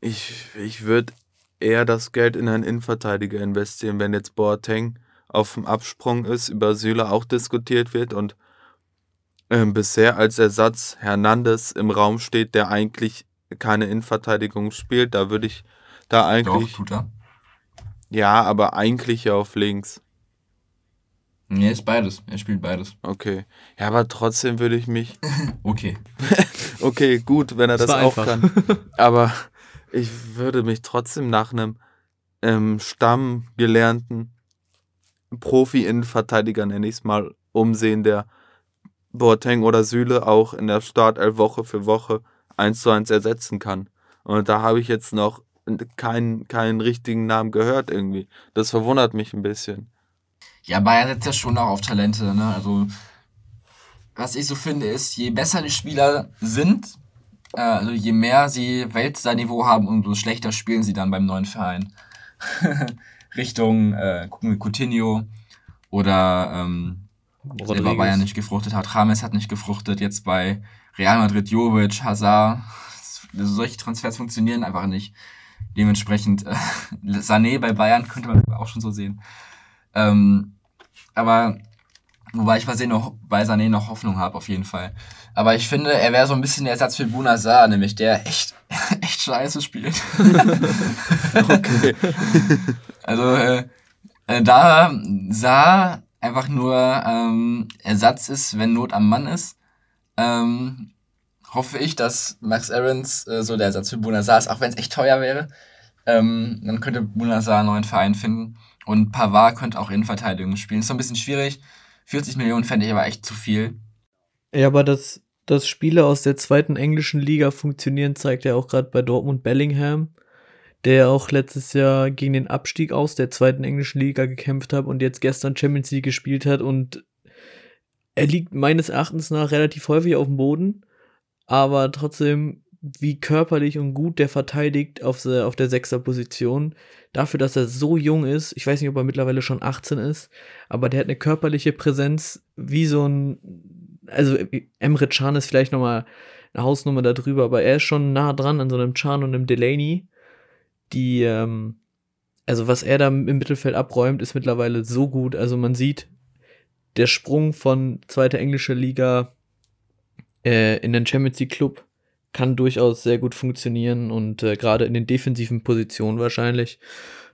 ich ich würde eher das Geld in einen Innenverteidiger investieren, wenn jetzt Boateng auf dem Absprung ist, über Süle auch diskutiert wird und äh, bisher als Ersatz Hernandez im Raum steht, der eigentlich keine Innenverteidigung spielt. Da würde ich da eigentlich. Doch, tut er. Ja, aber eigentlich ja auf links. Nee, ist beides. Er spielt beides. Okay. Ja, aber trotzdem würde ich mich. okay. okay, gut, wenn er das, das auch einfach. kann. Aber ich würde mich trotzdem nach einem ähm, Stammgelernten Profi-Innenverteidiger, nenne ich es mal, umsehen, der Boateng oder Süle auch in der Startelf Woche für Woche eins zu eins ersetzen kann. Und da habe ich jetzt noch keinen, keinen richtigen Namen gehört irgendwie. Das verwundert mich ein bisschen. Ja, Bayern setzt ja schon auch auf Talente, ne? Also, was ich so finde, ist, je besser die Spieler sind, äh, also je mehr sie Weltstar-Niveau haben, umso schlechter spielen sie dann beim neuen Verein. Richtung, äh, gucken wir Coutinho oder ähm, selber Bayern nicht gefruchtet hat. Rames hat nicht gefruchtet. Jetzt bei Real Madrid Jovic, Hazard. Solche Transfers funktionieren einfach nicht. Dementsprechend äh, Sané bei Bayern könnte man auch schon so sehen. Ähm, aber wobei ich bei Sané noch, bei Sané noch Hoffnung habe, auf jeden Fall. Aber ich finde, er wäre so ein bisschen der Ersatz für Bunazar, nämlich der echt, echt scheiße spielt. okay. also, äh, äh, da sah einfach nur ähm, Ersatz ist, wenn Not am Mann ist, ähm, hoffe ich, dass Max Aarons äh, so der Ersatz für Bunazar ist, auch wenn es echt teuer wäre. Ähm, dann könnte Bunazar einen neuen Verein finden. Und Pavard könnte auch Innenverteidigung spielen. Ist so ein bisschen schwierig. 40 Millionen fände ich aber echt zu viel. Ja, aber dass, dass Spieler aus der zweiten englischen Liga funktionieren, zeigt ja auch gerade bei Dortmund Bellingham, der auch letztes Jahr gegen den Abstieg aus der zweiten englischen Liga gekämpft hat und jetzt gestern Champions League gespielt hat und er liegt meines Erachtens nach relativ häufig auf dem Boden, aber trotzdem wie körperlich und gut der verteidigt auf, der, auf der Sechser-Position. Dafür, dass er so jung ist, ich weiß nicht, ob er mittlerweile schon 18 ist, aber der hat eine körperliche Präsenz wie so ein, also Emre Can ist vielleicht nochmal eine Hausnummer darüber, aber er ist schon nah dran an so einem Can und einem Delaney, die, ähm, also was er da im Mittelfeld abräumt, ist mittlerweile so gut. Also man sieht, der Sprung von zweiter englischer Liga äh, in den Champions League Club kann durchaus sehr gut funktionieren und äh, gerade in den defensiven Positionen wahrscheinlich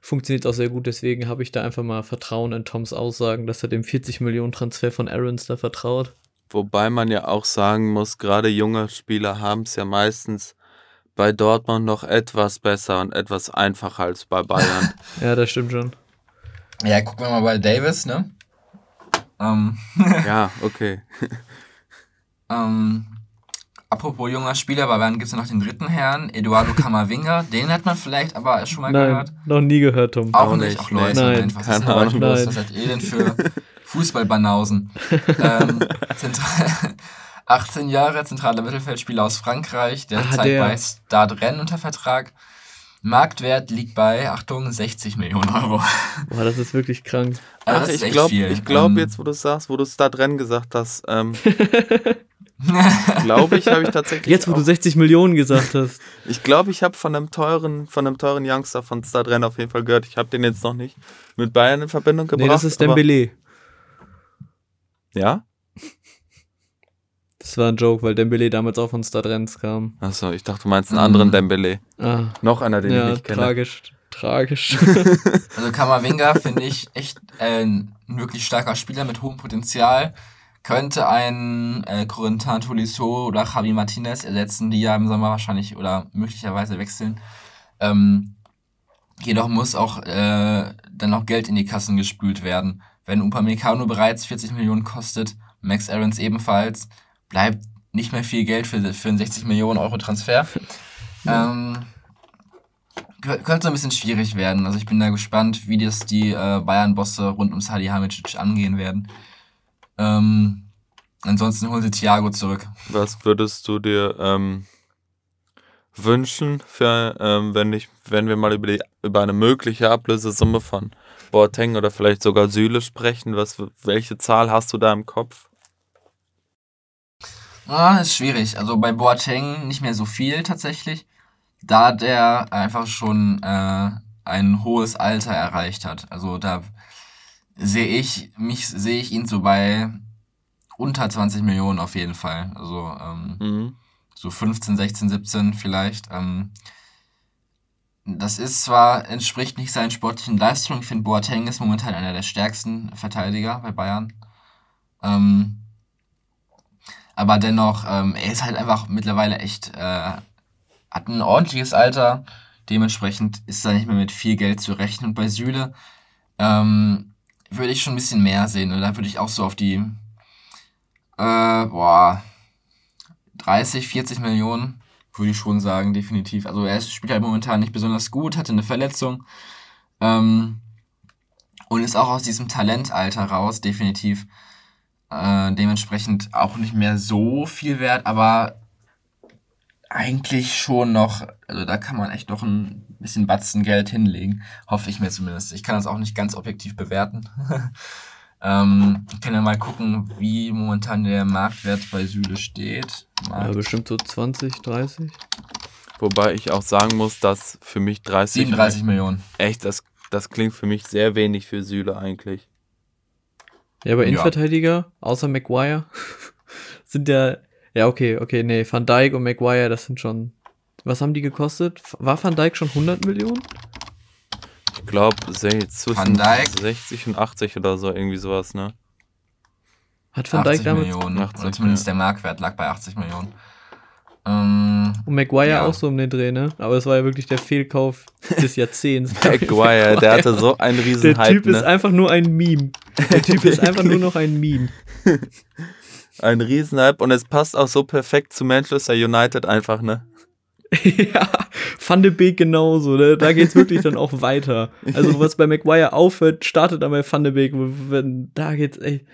funktioniert es auch sehr gut. Deswegen habe ich da einfach mal Vertrauen in Toms Aussagen, dass er dem 40 Millionen Transfer von Aarons da vertraut. Wobei man ja auch sagen muss, gerade junge Spieler haben es ja meistens bei Dortmund noch etwas besser und etwas einfacher als bei Bayern. ja, das stimmt schon. Ja, gucken wir mal bei Davis, ne? Ähm. ja, okay. ähm, apropos junger Spieler, bei Bayern gibt es ja noch den dritten Herrn, Eduardo Camavinga. Den hat man vielleicht aber schon mal Nein, gehört. noch nie gehört, Tom. Auch, auch nicht, auch Leute. Nein, was keine ist Ahnung. Was seid ihr denn für Fußballbanausen? ähm, 18 Jahre, zentraler Mittelfeldspieler aus Frankreich, der ah, der. bei Stade Rennes unter Vertrag. Marktwert liegt bei, Achtung, 60 Millionen Euro. Boah, das ist wirklich krank. Also Ach, ich glaube glaub ähm, jetzt, wo du sagst, wo du Stade Rennes gesagt hast, ähm, glaube ich, habe ich tatsächlich. Jetzt, wo du 60 Millionen gesagt hast. ich glaube, ich habe von einem teuren, von einem teuren Youngster von Stade Rennes auf jeden Fall gehört. Ich habe den jetzt noch nicht mit Bayern in Verbindung gebracht. Nee, das ist Dembele. Ja? Das war ein Joke, weil Dembele damals auch von Stadrenz kam. Achso, ich dachte, du meinst einen anderen mhm. Dembele. Ah. Noch einer, den ja, ich nicht kenne. Tragisch, tragisch. also Kamavinga finde ich echt äh, ein wirklich starker Spieler mit hohem Potenzial. Könnte ein äh, Corentin Tolisso oder Javi Martinez ersetzen, die ja im Sommer wahrscheinlich oder möglicherweise wechseln. Ähm, jedoch muss auch äh, dann noch Geld in die Kassen gespült werden. Wenn Upamecano bereits 40 Millionen kostet, Max Aarons ebenfalls, bleibt nicht mehr viel Geld für, für einen 60 Millionen Euro Transfer. ähm, könnte ein bisschen schwierig werden. Also ich bin da gespannt, wie das die äh, Bayern-Bosse rund um Salihamidzic angehen werden. Ähm, ansonsten holen sie Thiago zurück. Was würdest du dir ähm, wünschen, für, ähm, wenn, ich, wenn wir mal über, die, über eine mögliche Ablösesumme von Boateng oder vielleicht sogar Süle sprechen? Was, welche Zahl hast du da im Kopf? Ah, ist schwierig. Also bei Boateng nicht mehr so viel tatsächlich, da der einfach schon äh, ein hohes Alter erreicht hat. Also da sehe ich mich sehe ich ihn so bei unter 20 Millionen auf jeden Fall. Also ähm, mhm. so 15, 16, 17 vielleicht. Ähm, das ist zwar, entspricht nicht seinen sportlichen Leistungen. Ich finde, Boateng ist momentan einer der stärksten Verteidiger bei Bayern. Ähm, aber dennoch, ähm, er ist halt einfach mittlerweile echt, äh, hat ein ordentliches Alter. Dementsprechend ist da nicht mehr mit viel Geld zu rechnen. Und bei Süle ähm, würde ich schon ein bisschen mehr sehen. Und da würde ich auch so auf die, äh, boah, 30, 40 Millionen, würde ich schon sagen, definitiv. Also er spielt halt momentan nicht besonders gut, hatte eine Verletzung. Ähm, und ist auch aus diesem Talentalter raus, definitiv. Äh, dementsprechend auch nicht mehr so viel wert, aber eigentlich schon noch, also da kann man echt noch ein bisschen Batzen Geld hinlegen. Hoffe ich mir zumindest. Ich kann das auch nicht ganz objektiv bewerten. ähm, ich kann ja mal gucken, wie momentan der Marktwert bei Süle steht. Markt. Ja, bestimmt so 20, 30. Wobei ich auch sagen muss, dass für mich 30. 37 Millionen. Echt, das, das klingt für mich sehr wenig für Süle eigentlich. Ja, aber Innenverteidiger, ja. außer Maguire, sind ja. Ja, okay, okay, nee, Van Dijk und Maguire, das sind schon. Was haben die gekostet? War Van Dijk schon 100 Millionen? Ich glaube, zwischen 60 und 80 oder so, irgendwie sowas, ne? Hat Van Dijk damit. Millionen, 80, oder zumindest ja. der Marktwert lag bei 80 Millionen. Ähm, und Maguire ja. auch so um den Dreh, ne? Aber es war ja wirklich der Fehlkauf des Jahrzehnts. Maguire, der hatte so einen riesen Der Typ ne? ist einfach nur ein Meme. Der Typ ist einfach nur noch ein Meme. Ein Riesenhype und es passt auch so perfekt zu Manchester United einfach, ne? ja, Van de Beek genauso, ne? Da geht's wirklich dann auch weiter. Also was bei Maguire aufhört, startet dann bei Van de Beek. Da geht's echt.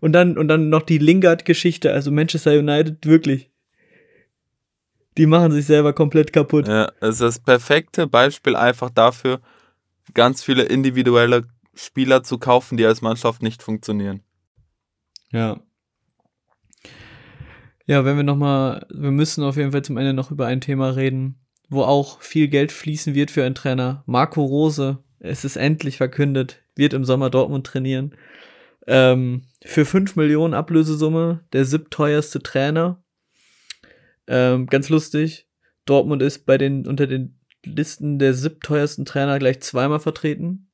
Und dann, und dann noch die Lingard-Geschichte, also Manchester United, wirklich die machen sich selber komplett kaputt. Ja, es ist das perfekte Beispiel einfach dafür, ganz viele individuelle Spieler zu kaufen, die als Mannschaft nicht funktionieren. Ja. Ja, wenn wir nochmal, wir müssen auf jeden Fall zum Ende noch über ein Thema reden, wo auch viel Geld fließen wird für einen Trainer. Marco Rose, es ist endlich verkündet, wird im Sommer Dortmund trainieren. Ähm, für 5 Millionen Ablösesumme, der siebteuerste Trainer Ähm, ganz lustig. Dortmund ist bei den unter den Listen der siebteuersten Trainer gleich zweimal vertreten.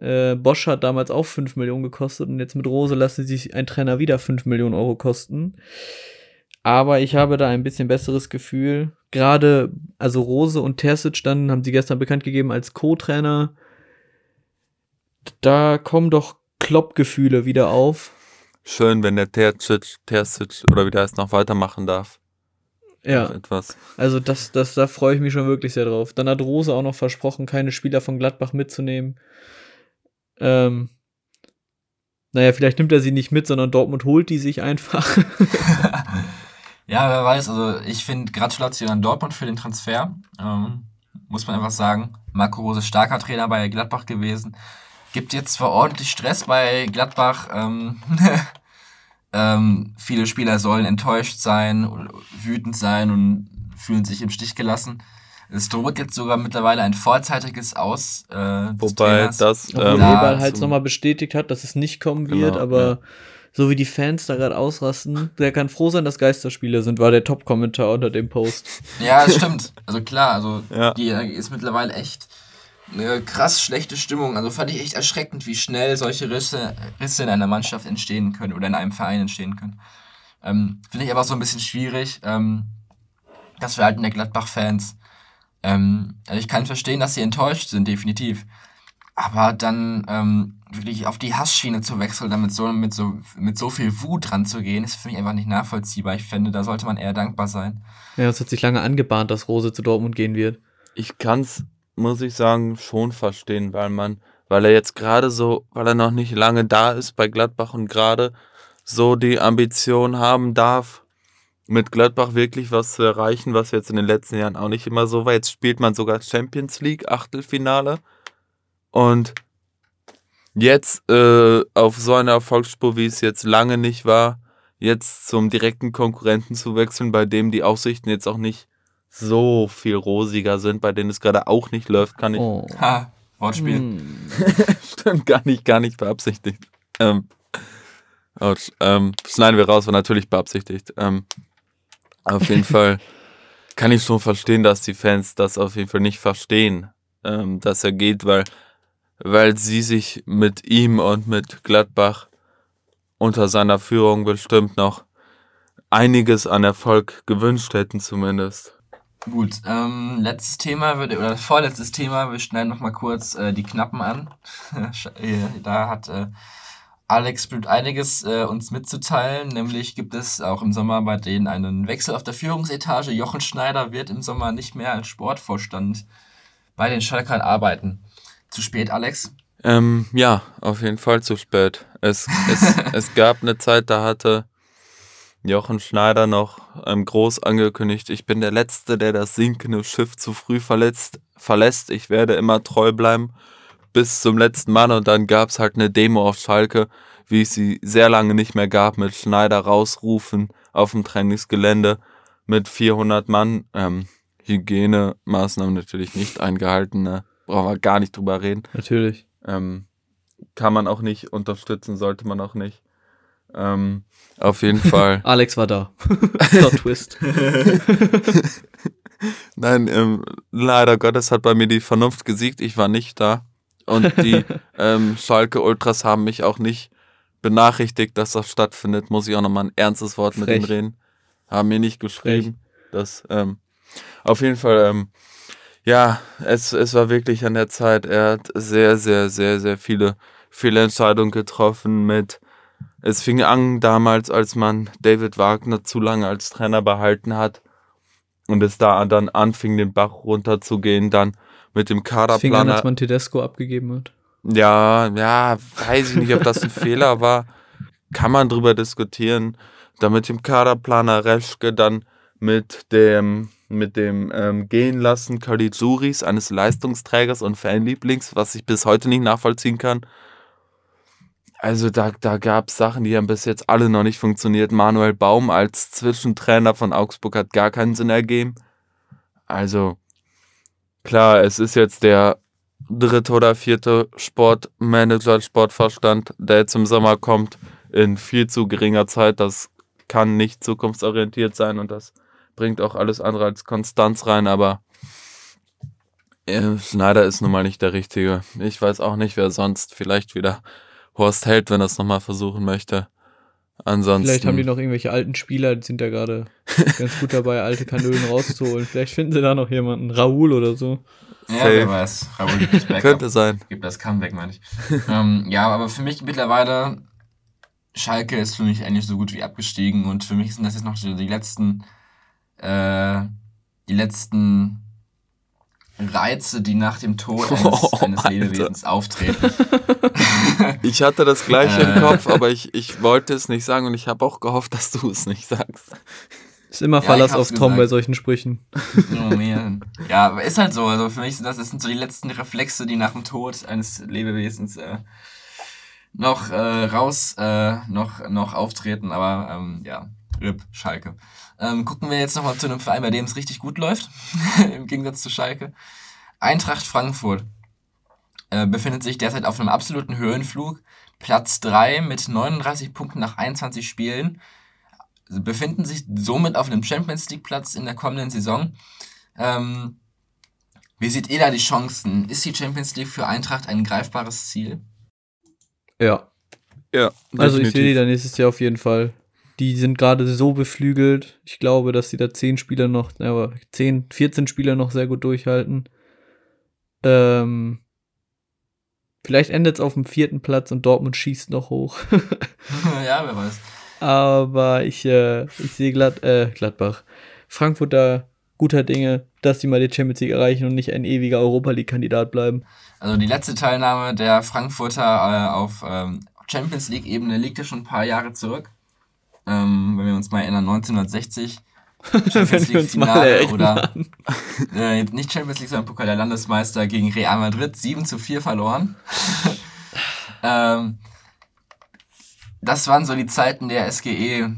Äh, Bosch hat damals auch 5 Millionen gekostet und jetzt mit Rose lassen sich ein Trainer wieder 5 Millionen Euro kosten. Aber ich habe da ein bisschen besseres Gefühl. Gerade, also Rose und Terzic dann haben sie gestern bekannt gegeben als Co-Trainer. Da kommen doch Klopp-Gefühle wieder auf. Schön, wenn der Terzic, Terzic oder wie der heißt, noch weitermachen darf. Ja. Etwas. Also das, das, da freue ich mich schon wirklich sehr drauf. Dann hat Rose auch noch versprochen, keine Spieler von Gladbach mitzunehmen. Ähm, naja, vielleicht nimmt er sie nicht mit, sondern Dortmund holt die sich einfach. ja, wer weiß. Also ich finde Gratulation an Dortmund für den Transfer. Ähm, muss man einfach sagen. Marco Rose starker Trainer bei Gladbach gewesen. Gibt jetzt zwar ordentlich Stress bei Gladbach. Ähm, ähm, viele Spieler sollen enttäuscht sein, wütend sein und fühlen sich im Stich gelassen. Es droht jetzt sogar mittlerweile ein vorzeitiges Aus. Äh, Wobei das. Ähm, Obwohl Eberl halt nochmal bestätigt hat, dass es nicht kommen wird, genau, aber ja. So wie die Fans da gerade ausrasten, der kann froh sein, dass Geisterspiele sind, war der Top-Kommentar unter dem Post. Ja, das stimmt. Also klar, also ja. die ist mittlerweile echt eine krass schlechte Stimmung. Also fand ich echt erschreckend, wie schnell solche Risse, Risse in einer Mannschaft entstehen können oder in einem Verein entstehen können. Ähm, Finde ich aber so ein bisschen schwierig, ähm, dass wir halt in der Gladbach-Fans, ähm, also ich kann verstehen, dass sie enttäuscht sind, definitiv. Aber dann ähm, wirklich auf die Hassschiene zu wechseln, damit so, mit, so, mit so viel Wut ranzugehen, ist für mich einfach nicht nachvollziehbar. Ich finde, da sollte man eher dankbar sein. Ja, es hat sich lange angebahnt, dass Rose zu Dortmund gehen wird. Ich kann's muss ich sagen, schon verstehen, weil man, weil er jetzt gerade so, weil er noch nicht lange da ist bei Gladbach und gerade so die Ambition haben darf, mit Gladbach wirklich was zu erreichen, was jetzt in den letzten Jahren auch nicht immer so war. Jetzt spielt man sogar Champions League, Achtelfinale. Und jetzt äh, auf so einer Erfolgsspur, wie es jetzt lange nicht war, jetzt zum direkten Konkurrenten zu wechseln, bei dem die Aussichten jetzt auch nicht so viel rosiger sind, bei denen es gerade auch nicht läuft, kann ich. Oh. Ha, Wortspiel. Hm. Stimmt, gar nicht, gar nicht beabsichtigt. Ähm, ouch, ähm, schneiden wir raus, war natürlich beabsichtigt. Ähm, auf jeden Fall kann ich schon verstehen, dass die Fans das auf jeden Fall nicht verstehen, ähm, dass er geht, weil, weil sie sich mit ihm und mit Gladbach unter seiner Führung bestimmt noch einiges an Erfolg gewünscht hätten, zumindest. Gut, ähm, letztes Thema, oder vorletztes Thema, wir schneiden noch mal kurz äh, die Knappen an. da hat äh, Alex Blüt einiges äh, uns mitzuteilen, nämlich gibt es auch im Sommer bei denen einen Wechsel auf der Führungsetage. Jochen Schneider wird im Sommer nicht mehr als Sportvorstand bei den Schalkern arbeiten. Zu spät, Alex? Ähm, ja, auf jeden Fall zu spät. Es, es, es gab eine Zeit, da hatte Jochen Schneider noch ähm, groß angekündigt, ich bin der Letzte, der das sinkende Schiff zu früh verletzt, verlässt. Ich werde immer treu bleiben bis zum letzten Mann. Und dann gab es halt eine Demo auf Schalke, wie es sie sehr lange nicht mehr gab, mit Schneider rausrufen auf dem Trainingsgelände mit 400 Mann. Ähm, Hygienemaßnahmen natürlich nicht eingehalten, ne? Brauchen wir gar nicht drüber reden. Natürlich. Ähm, kann man auch nicht unterstützen, sollte man auch nicht. Ähm, auf jeden Fall. Alex war da. Plot Twist. Nein, ähm, leider Gottes hat bei mir die Vernunft gesiegt. Ich war nicht da. Und die ähm, Schalke Ultras haben mich auch nicht benachrichtigt, dass das stattfindet. Muss ich auch nochmal ein ernstes Wort Frech. mit ihnen reden. Haben mir nicht geschrieben. Dass, ähm, auf jeden Fall, ähm, ja, es, es war wirklich an der Zeit. Er hat sehr, sehr, sehr, sehr viele Fehlentscheidungen getroffen mit es fing an damals, als man David Wagner zu lange als Trainer behalten hat und es da dann anfing, den Bach runterzugehen, dann mit dem Kaderplaner. Es fing an, als man Tedesco abgegeben hat. Ja, ja, weiß ich nicht, ob das ein Fehler war. Kann man drüber diskutieren. Dann mit dem Kaderplaner Reschke, dann mit dem, mit dem ähm, Gehen lassen Kalizuris, eines Leistungsträgers und Fanlieblings, was ich bis heute nicht nachvollziehen kann. Also da, da gab es Sachen, die haben bis jetzt alle noch nicht funktioniert. Manuel Baum als Zwischentrainer von Augsburg hat gar keinen Sinn ergeben. Also klar, es ist jetzt der dritte oder vierte Sportmanager, Sportverstand, der jetzt im Sommer kommt, in viel zu geringer Zeit. Das kann nicht zukunftsorientiert sein und das bringt auch alles andere als Konstanz rein, aber äh, Schneider ist nun mal nicht der Richtige. Ich weiß auch nicht, wer sonst. Vielleicht wieder Horst Held, wenn er es nochmal versuchen möchte. Ansonsten. Vielleicht haben die noch irgendwelche alten Spieler, die sind ja gerade ganz gut dabei, alte Kanölen rauszuholen. Vielleicht finden sie da noch jemanden. Raoul oder so. Ja, wer weiß. Raoul gibt Könnte sein. Gibt das Comeback, meine ich. ähm, ja, aber für mich mittlerweile, Schalke ist für mich eigentlich so gut wie abgestiegen und für mich sind das jetzt noch die letzten, äh, die letzten Reize, die nach dem Tod eines, oh, eines Lebewesens auftreten. ich hatte das gleiche im äh. Kopf, aber ich, ich wollte es nicht sagen und ich habe auch gehofft, dass du es nicht sagst. Ist immer Verlass ja, auf Tom gesagt. bei solchen Sprüchen. Oh, ja, aber ist halt so. Also für mich sind das, das sind so die letzten Reflexe, die nach dem Tod eines Lebewesens äh, noch äh, raus, äh, noch, noch auftreten. Aber ähm, ja, RIP, Schalke. Ähm, gucken wir jetzt nochmal zu einem Verein, bei dem es richtig gut läuft, im Gegensatz zu Schalke. Eintracht Frankfurt äh, befindet sich derzeit auf einem absoluten Höhenflug. Platz 3 mit 39 Punkten nach 21 Spielen. Befinden sich somit auf einem Champions League Platz in der kommenden Saison. Ähm, wie seht ihr da die Chancen? Ist die Champions League für Eintracht ein greifbares Ziel? Ja. Ja. Also ich sehe die dann nächstes Jahr auf jeden Fall die sind gerade so beflügelt. Ich glaube, dass sie da 10 Spieler noch, aber 10, 14 Spieler noch sehr gut durchhalten. Ähm, vielleicht endet es auf dem vierten Platz und Dortmund schießt noch hoch. ja, wer weiß. Aber ich, äh, ich sehe Glad, äh, Gladbach. Frankfurter guter Dinge, dass sie mal die Champions League erreichen und nicht ein ewiger Europa League-Kandidat bleiben. Also die letzte Teilnahme der Frankfurter äh, auf ähm, Champions League-Ebene liegt ja schon ein paar Jahre zurück. Ähm, wenn wir uns mal erinnern, 1960 Champions League Finale oder äh, nicht Champions League, sondern Pokal der Landesmeister gegen Real Madrid 7 zu 4 verloren. ähm, das waren so die Zeiten der SGE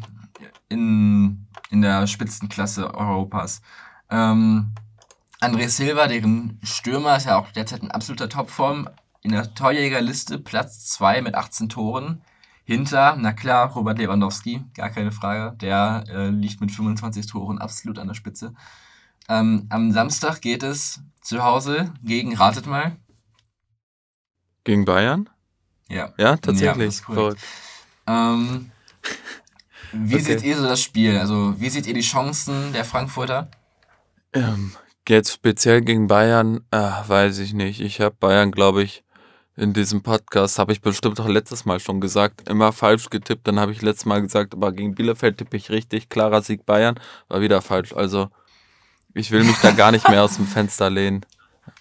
in, in der Spitzenklasse Europas. Ähm, André Silva, deren Stürmer, ist ja auch derzeit in absoluter Topform, in der Torjägerliste Platz 2 mit 18 Toren. Hinter, na klar, Robert Lewandowski, gar keine Frage. Der äh, liegt mit 25 Toren absolut an der Spitze. Ähm, am Samstag geht es zu Hause gegen, ratet mal. Gegen Bayern? Ja. Ja, tatsächlich. Ja, cool. ähm, wie okay. seht ihr so das Spiel? Also, wie seht ihr die Chancen der Frankfurter? Ähm, jetzt speziell gegen Bayern, äh, weiß ich nicht. Ich habe Bayern, glaube ich, in diesem Podcast, habe ich bestimmt auch letztes Mal schon gesagt, immer falsch getippt. Dann habe ich letztes Mal gesagt, aber gegen Bielefeld tippe ich richtig, klarer Sieg Bayern, war wieder falsch. Also ich will mich da gar nicht mehr aus dem Fenster lehnen.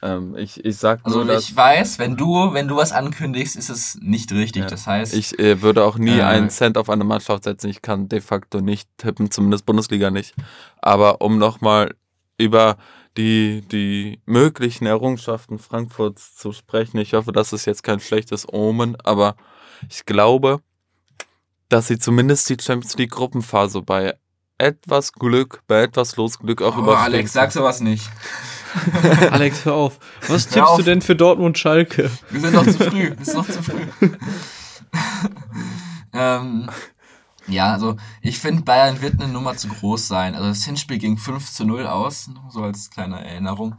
Ähm, ich, ich sag nur, also ich weiß, wenn du, wenn du was ankündigst, ist es nicht richtig. Ja. Das heißt. Ich äh, würde auch nie äh, einen Cent auf eine Mannschaft setzen. Ich kann de facto nicht tippen, zumindest Bundesliga nicht. Aber um nochmal über die, die möglichen Errungenschaften Frankfurts zu sprechen. Ich hoffe, das ist jetzt kein schlechtes Omen, aber ich glaube, dass sie zumindest die Champions League Gruppenphase bei etwas Glück, bei etwas Losglück auch oh, überspringen. Alex, sag sowas nicht. Alex, hör auf. Was tippst auf. du denn für Dortmund Schalke? Wir sind noch zu früh. Ist noch zu früh. ähm, ja, also ich finde, Bayern wird eine Nummer zu groß sein. Also das Hinspiel ging 5 zu 0 aus, so als kleine Erinnerung.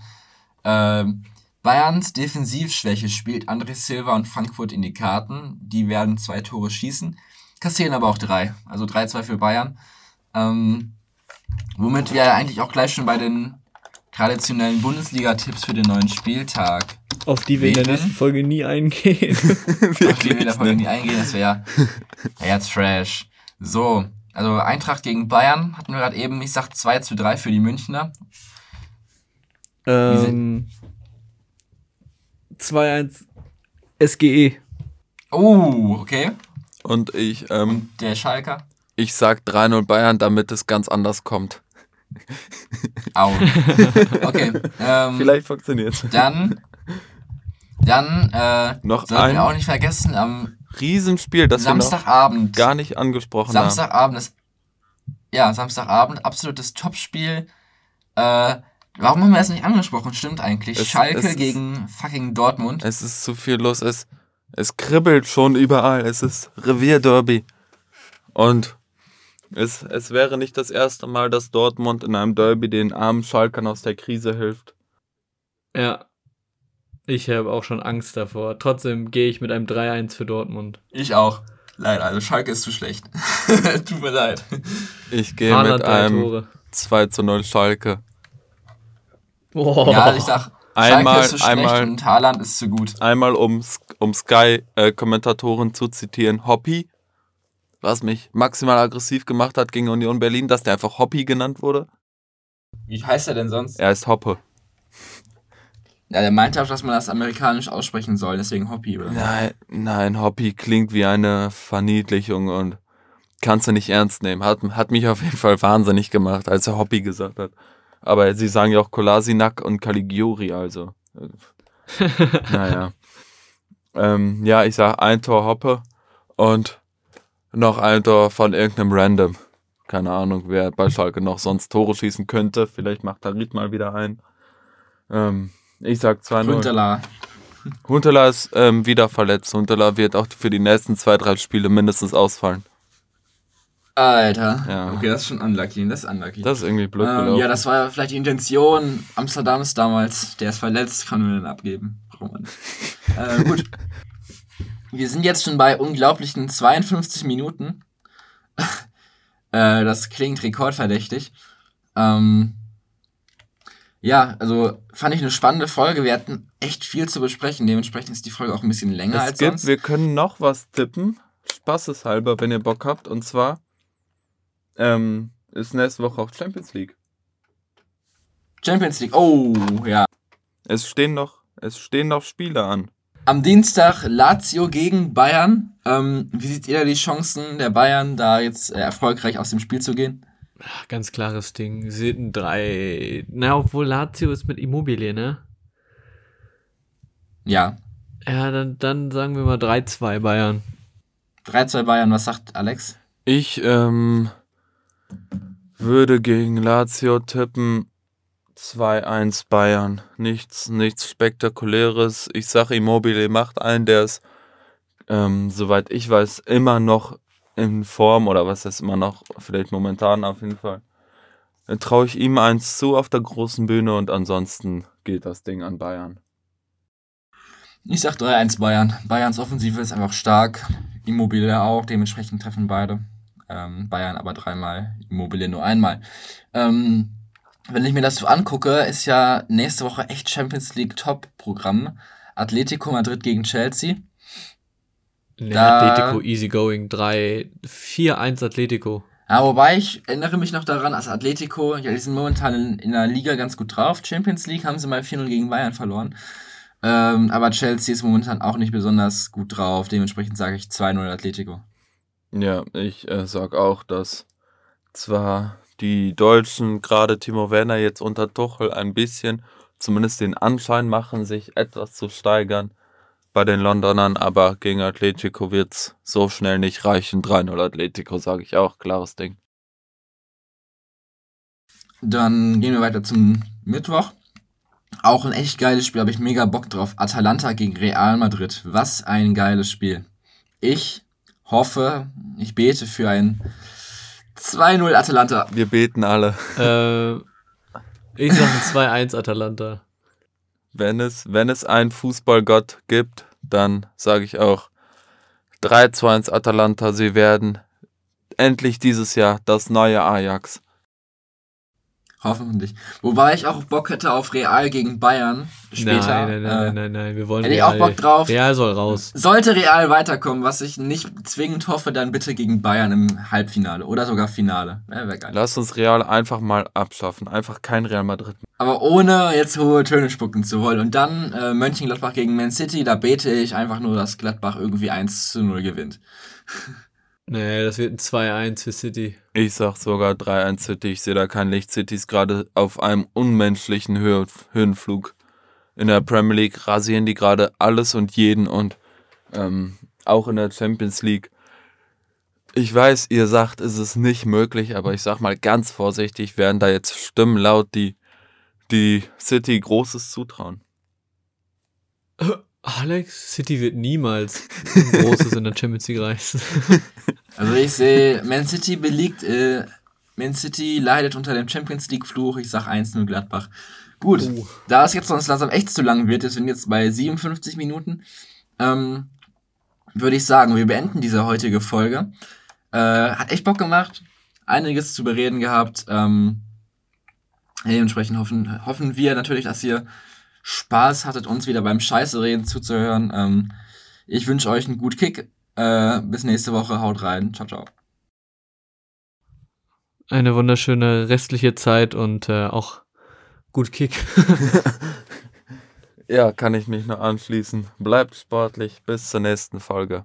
Ähm, Bayerns Defensivschwäche spielt André Silva und Frankfurt in die Karten. Die werden zwei Tore schießen, kassieren aber auch drei. Also 3-2 für Bayern. Ähm, womit wir eigentlich auch gleich schon bei den traditionellen Bundesliga-Tipps für den neuen Spieltag. Auf die wir in der nächsten Folge nie eingehen. Auf die wir in der Folge nie eingehen, das wäre ja Trash. So, also Eintracht gegen Bayern hatten wir gerade eben. Ich sag 2 zu 3 für die Münchner. Ähm, 2-1 SGE. Oh, okay. Und ich, ähm, Und der Schalker? Ich sag 3-0 Bayern, damit es ganz anders kommt. Au. Okay. Ähm, Vielleicht funktioniert Dann, dann äh, noch sollten ein, wir auch nicht vergessen, am Riesenspiel, das Samstagabend. wir gar nicht angesprochen Samstagabend haben. Ist, ja, Samstagabend, absolutes Topspiel. Äh, warum haben wir das nicht angesprochen? Stimmt eigentlich. Es, Schalke es gegen fucking Dortmund. Es ist zu viel los. Es, es kribbelt schon überall. Es ist Revierderby. Und Es, es wäre nicht das erste Mal, dass Dortmund in einem Derby den armen Schalkern aus der Krise hilft. Ja. Ich habe auch schon Angst davor. Trotzdem gehe ich mit einem 3-1 für Dortmund. Ich auch. Leider, also Schalke ist zu schlecht. Tut mir leid. Ich gehe mit einem Tore. 2 zu 0 Schalke. Oh. Ja, also ich sag, einmal, ist zu schlecht einmal, und Haaland ist zu gut. Einmal, um, um Sky-Kommentatoren äh, zu zitieren, Hoppy, was mich maximal aggressiv gemacht hat gegen Union Berlin, dass der einfach Hoppy genannt wurde. Wie heißt er denn sonst? Er heißt Hoppe. Ja, der meinte auch, dass man das amerikanisch aussprechen soll, deswegen Hoppy, oder? Nein, nein, Hoppy klingt wie eine Verniedlichung und kannst du nicht ernst nehmen. Hat, hat mich auf jeden Fall wahnsinnig gemacht, als er Hoppy gesagt hat. Aber sie sagen ja auch Kolasinak und Caligiuri, also. naja. ähm, ja, ich sag ein Tor Hoppe und noch ein Tor von irgendeinem Random. Keine Ahnung, wer bei Schalke noch sonst Tore schießen könnte. Vielleicht macht Harit mal wieder ein. Ähm, ich sag 2-0. Huntela. Huntela ist ähm, wieder verletzt. Huntela wird auch für die nächsten zwei, drei Spiele mindestens ausfallen. Alter. Ja. Okay, das ist schon unlucky. Das ist unlucky. Das ist irgendwie blöd ähm, Ja, das war vielleicht die Intention Amsterdams damals. Der ist verletzt, kann man den abgeben. Braucht man äh, gut. Wir sind jetzt schon bei unglaublichen 52 Minuten. äh, das klingt rekordverdächtig. Ähm, ja, also fand ich eine spannende Folge. Wir hatten echt viel zu besprechen. Dementsprechend ist die Folge auch ein bisschen länger es als gibt, sonst. Wir können noch was tippen. Spaßeshalber, wenn ihr Bock habt. Und zwar ähm, ist nächste Woche auch Champions League. Champions League, oh, ja. Es stehen noch, es stehen noch Spiele an. Am Dienstag Lazio gegen Bayern. Ähm, wie seht ihr da die Chancen der Bayern, da jetzt äh, erfolgreich aus dem Spiel zu gehen? Ganz klares Ding. Sie sind drei. Na, obwohl Lazio ist mit Immobilie, ne? Ja. Ja, dann, dann sagen wir mal 3-2 Bayern. 3-2 Bayern, was sagt Alex? Ich ähm, würde gegen Lazio tippen 2-1 Bayern. Nichts, nichts Spektakuläres. Ich sage, Immobile macht einen, der ist, ähm, soweit ich weiß, immer noch in Form oder was ist immer noch, vielleicht momentan auf jeden Fall. Dann traue ich ihm eins zu auf der großen Bühne und ansonsten geht das Ding an Bayern. Ich sag 3-1 Bayern. Bayerns Offensive ist einfach stark. Immobile auch, dementsprechend treffen beide. Ähm, Bayern aber dreimal, Immobile nur einmal. Ähm, wenn ich mir das so angucke, ist ja nächste Woche echt Champions League Top-Programm. Atletico Madrid gegen Chelsea. Nee, Atletico easy going. 3, 4-1 Atletico. Ja, wobei ich erinnere mich noch daran, als Atletico, ja, die sind momentan in, in der Liga ganz gut drauf. Champions League haben sie mal 4-0 gegen Bayern verloren. Ähm, aber Chelsea ist momentan auch nicht besonders gut drauf. Dementsprechend sage ich 2-0 Atletico. Ja, ich äh, sag auch, dass zwar die Deutschen, gerade Timo Werner, jetzt unter Tuchel ein bisschen zumindest den Anschein machen, sich etwas zu steigern bei den Londonern, aber gegen Atletico wird es so schnell nicht reichen. 3-0 Atletico, sage ich auch, klares Ding. Dann gehen wir weiter zum Mittwoch. Auch ein echt geiles Spiel, habe ich mega Bock drauf. Atalanta gegen Real Madrid. Was ein geiles Spiel. Ich hoffe, ich bete für ein 2-0 Atalanta. Wir beten alle. Äh, ich sage 2-1 Atalanta. Wenn es, wenn es einen Fußballgott gibt, dann sage ich auch 3-2 Atalanta. Sie werden endlich dieses Jahr das neue Ajax. Hoffentlich. Wobei ich auch Bock hätte auf Real gegen Bayern später. Nein, nein, nein, äh, nein, nein, nein, wir wollen Hätte Real. ich auch Bock drauf. Real soll raus. Sollte Real weiterkommen, was ich nicht zwingend hoffe, dann bitte gegen Bayern im Halbfinale oder sogar Finale. Ja, Wäre geil. Lass uns Real einfach mal abschaffen. Einfach kein Real Madrid. Aber ohne jetzt hohe Töne spucken zu wollen. Und dann äh, Mönchengladbach gegen Man City, da bete ich einfach nur, dass Gladbach irgendwie 1 zu 0 gewinnt. Nee, das wird ein 2-1 für City. Ich sag sogar 3-1 City. Ich sehe da kein Licht. City ist gerade auf einem unmenschlichen Höhe Höhenflug. In der Premier League rasieren die gerade alles und jeden und ähm, auch in der Champions League. Ich weiß, ihr sagt, es ist nicht möglich, aber ich sag mal ganz vorsichtig, werden da jetzt Stimmen laut, die, die City Großes zutrauen. Alex, City wird niemals ein Großes in der Champions League reißen. Also ich sehe, Man City belegt, äh, Man City leidet unter dem Champions League-Fluch. Ich sag 1-0 Gladbach. Gut, uh. da es jetzt sonst langsam echt zu lang wird, wir sind jetzt bei 57 Minuten, ähm, würde ich sagen, wir beenden diese heutige Folge. Äh, hat echt Bock gemacht, einiges zu bereden gehabt. Ähm, dementsprechend hoffen, hoffen wir natürlich, dass ihr Spaß hattet, uns wieder beim Scheiße reden zuzuhören. Ähm, ich wünsche euch einen guten Kick. Äh, bis nächste Woche. Haut rein. Ciao, ciao. Eine wunderschöne restliche Zeit und äh, auch gut Kick. ja, kann ich mich nur anschließen. Bleibt sportlich. Bis zur nächsten Folge.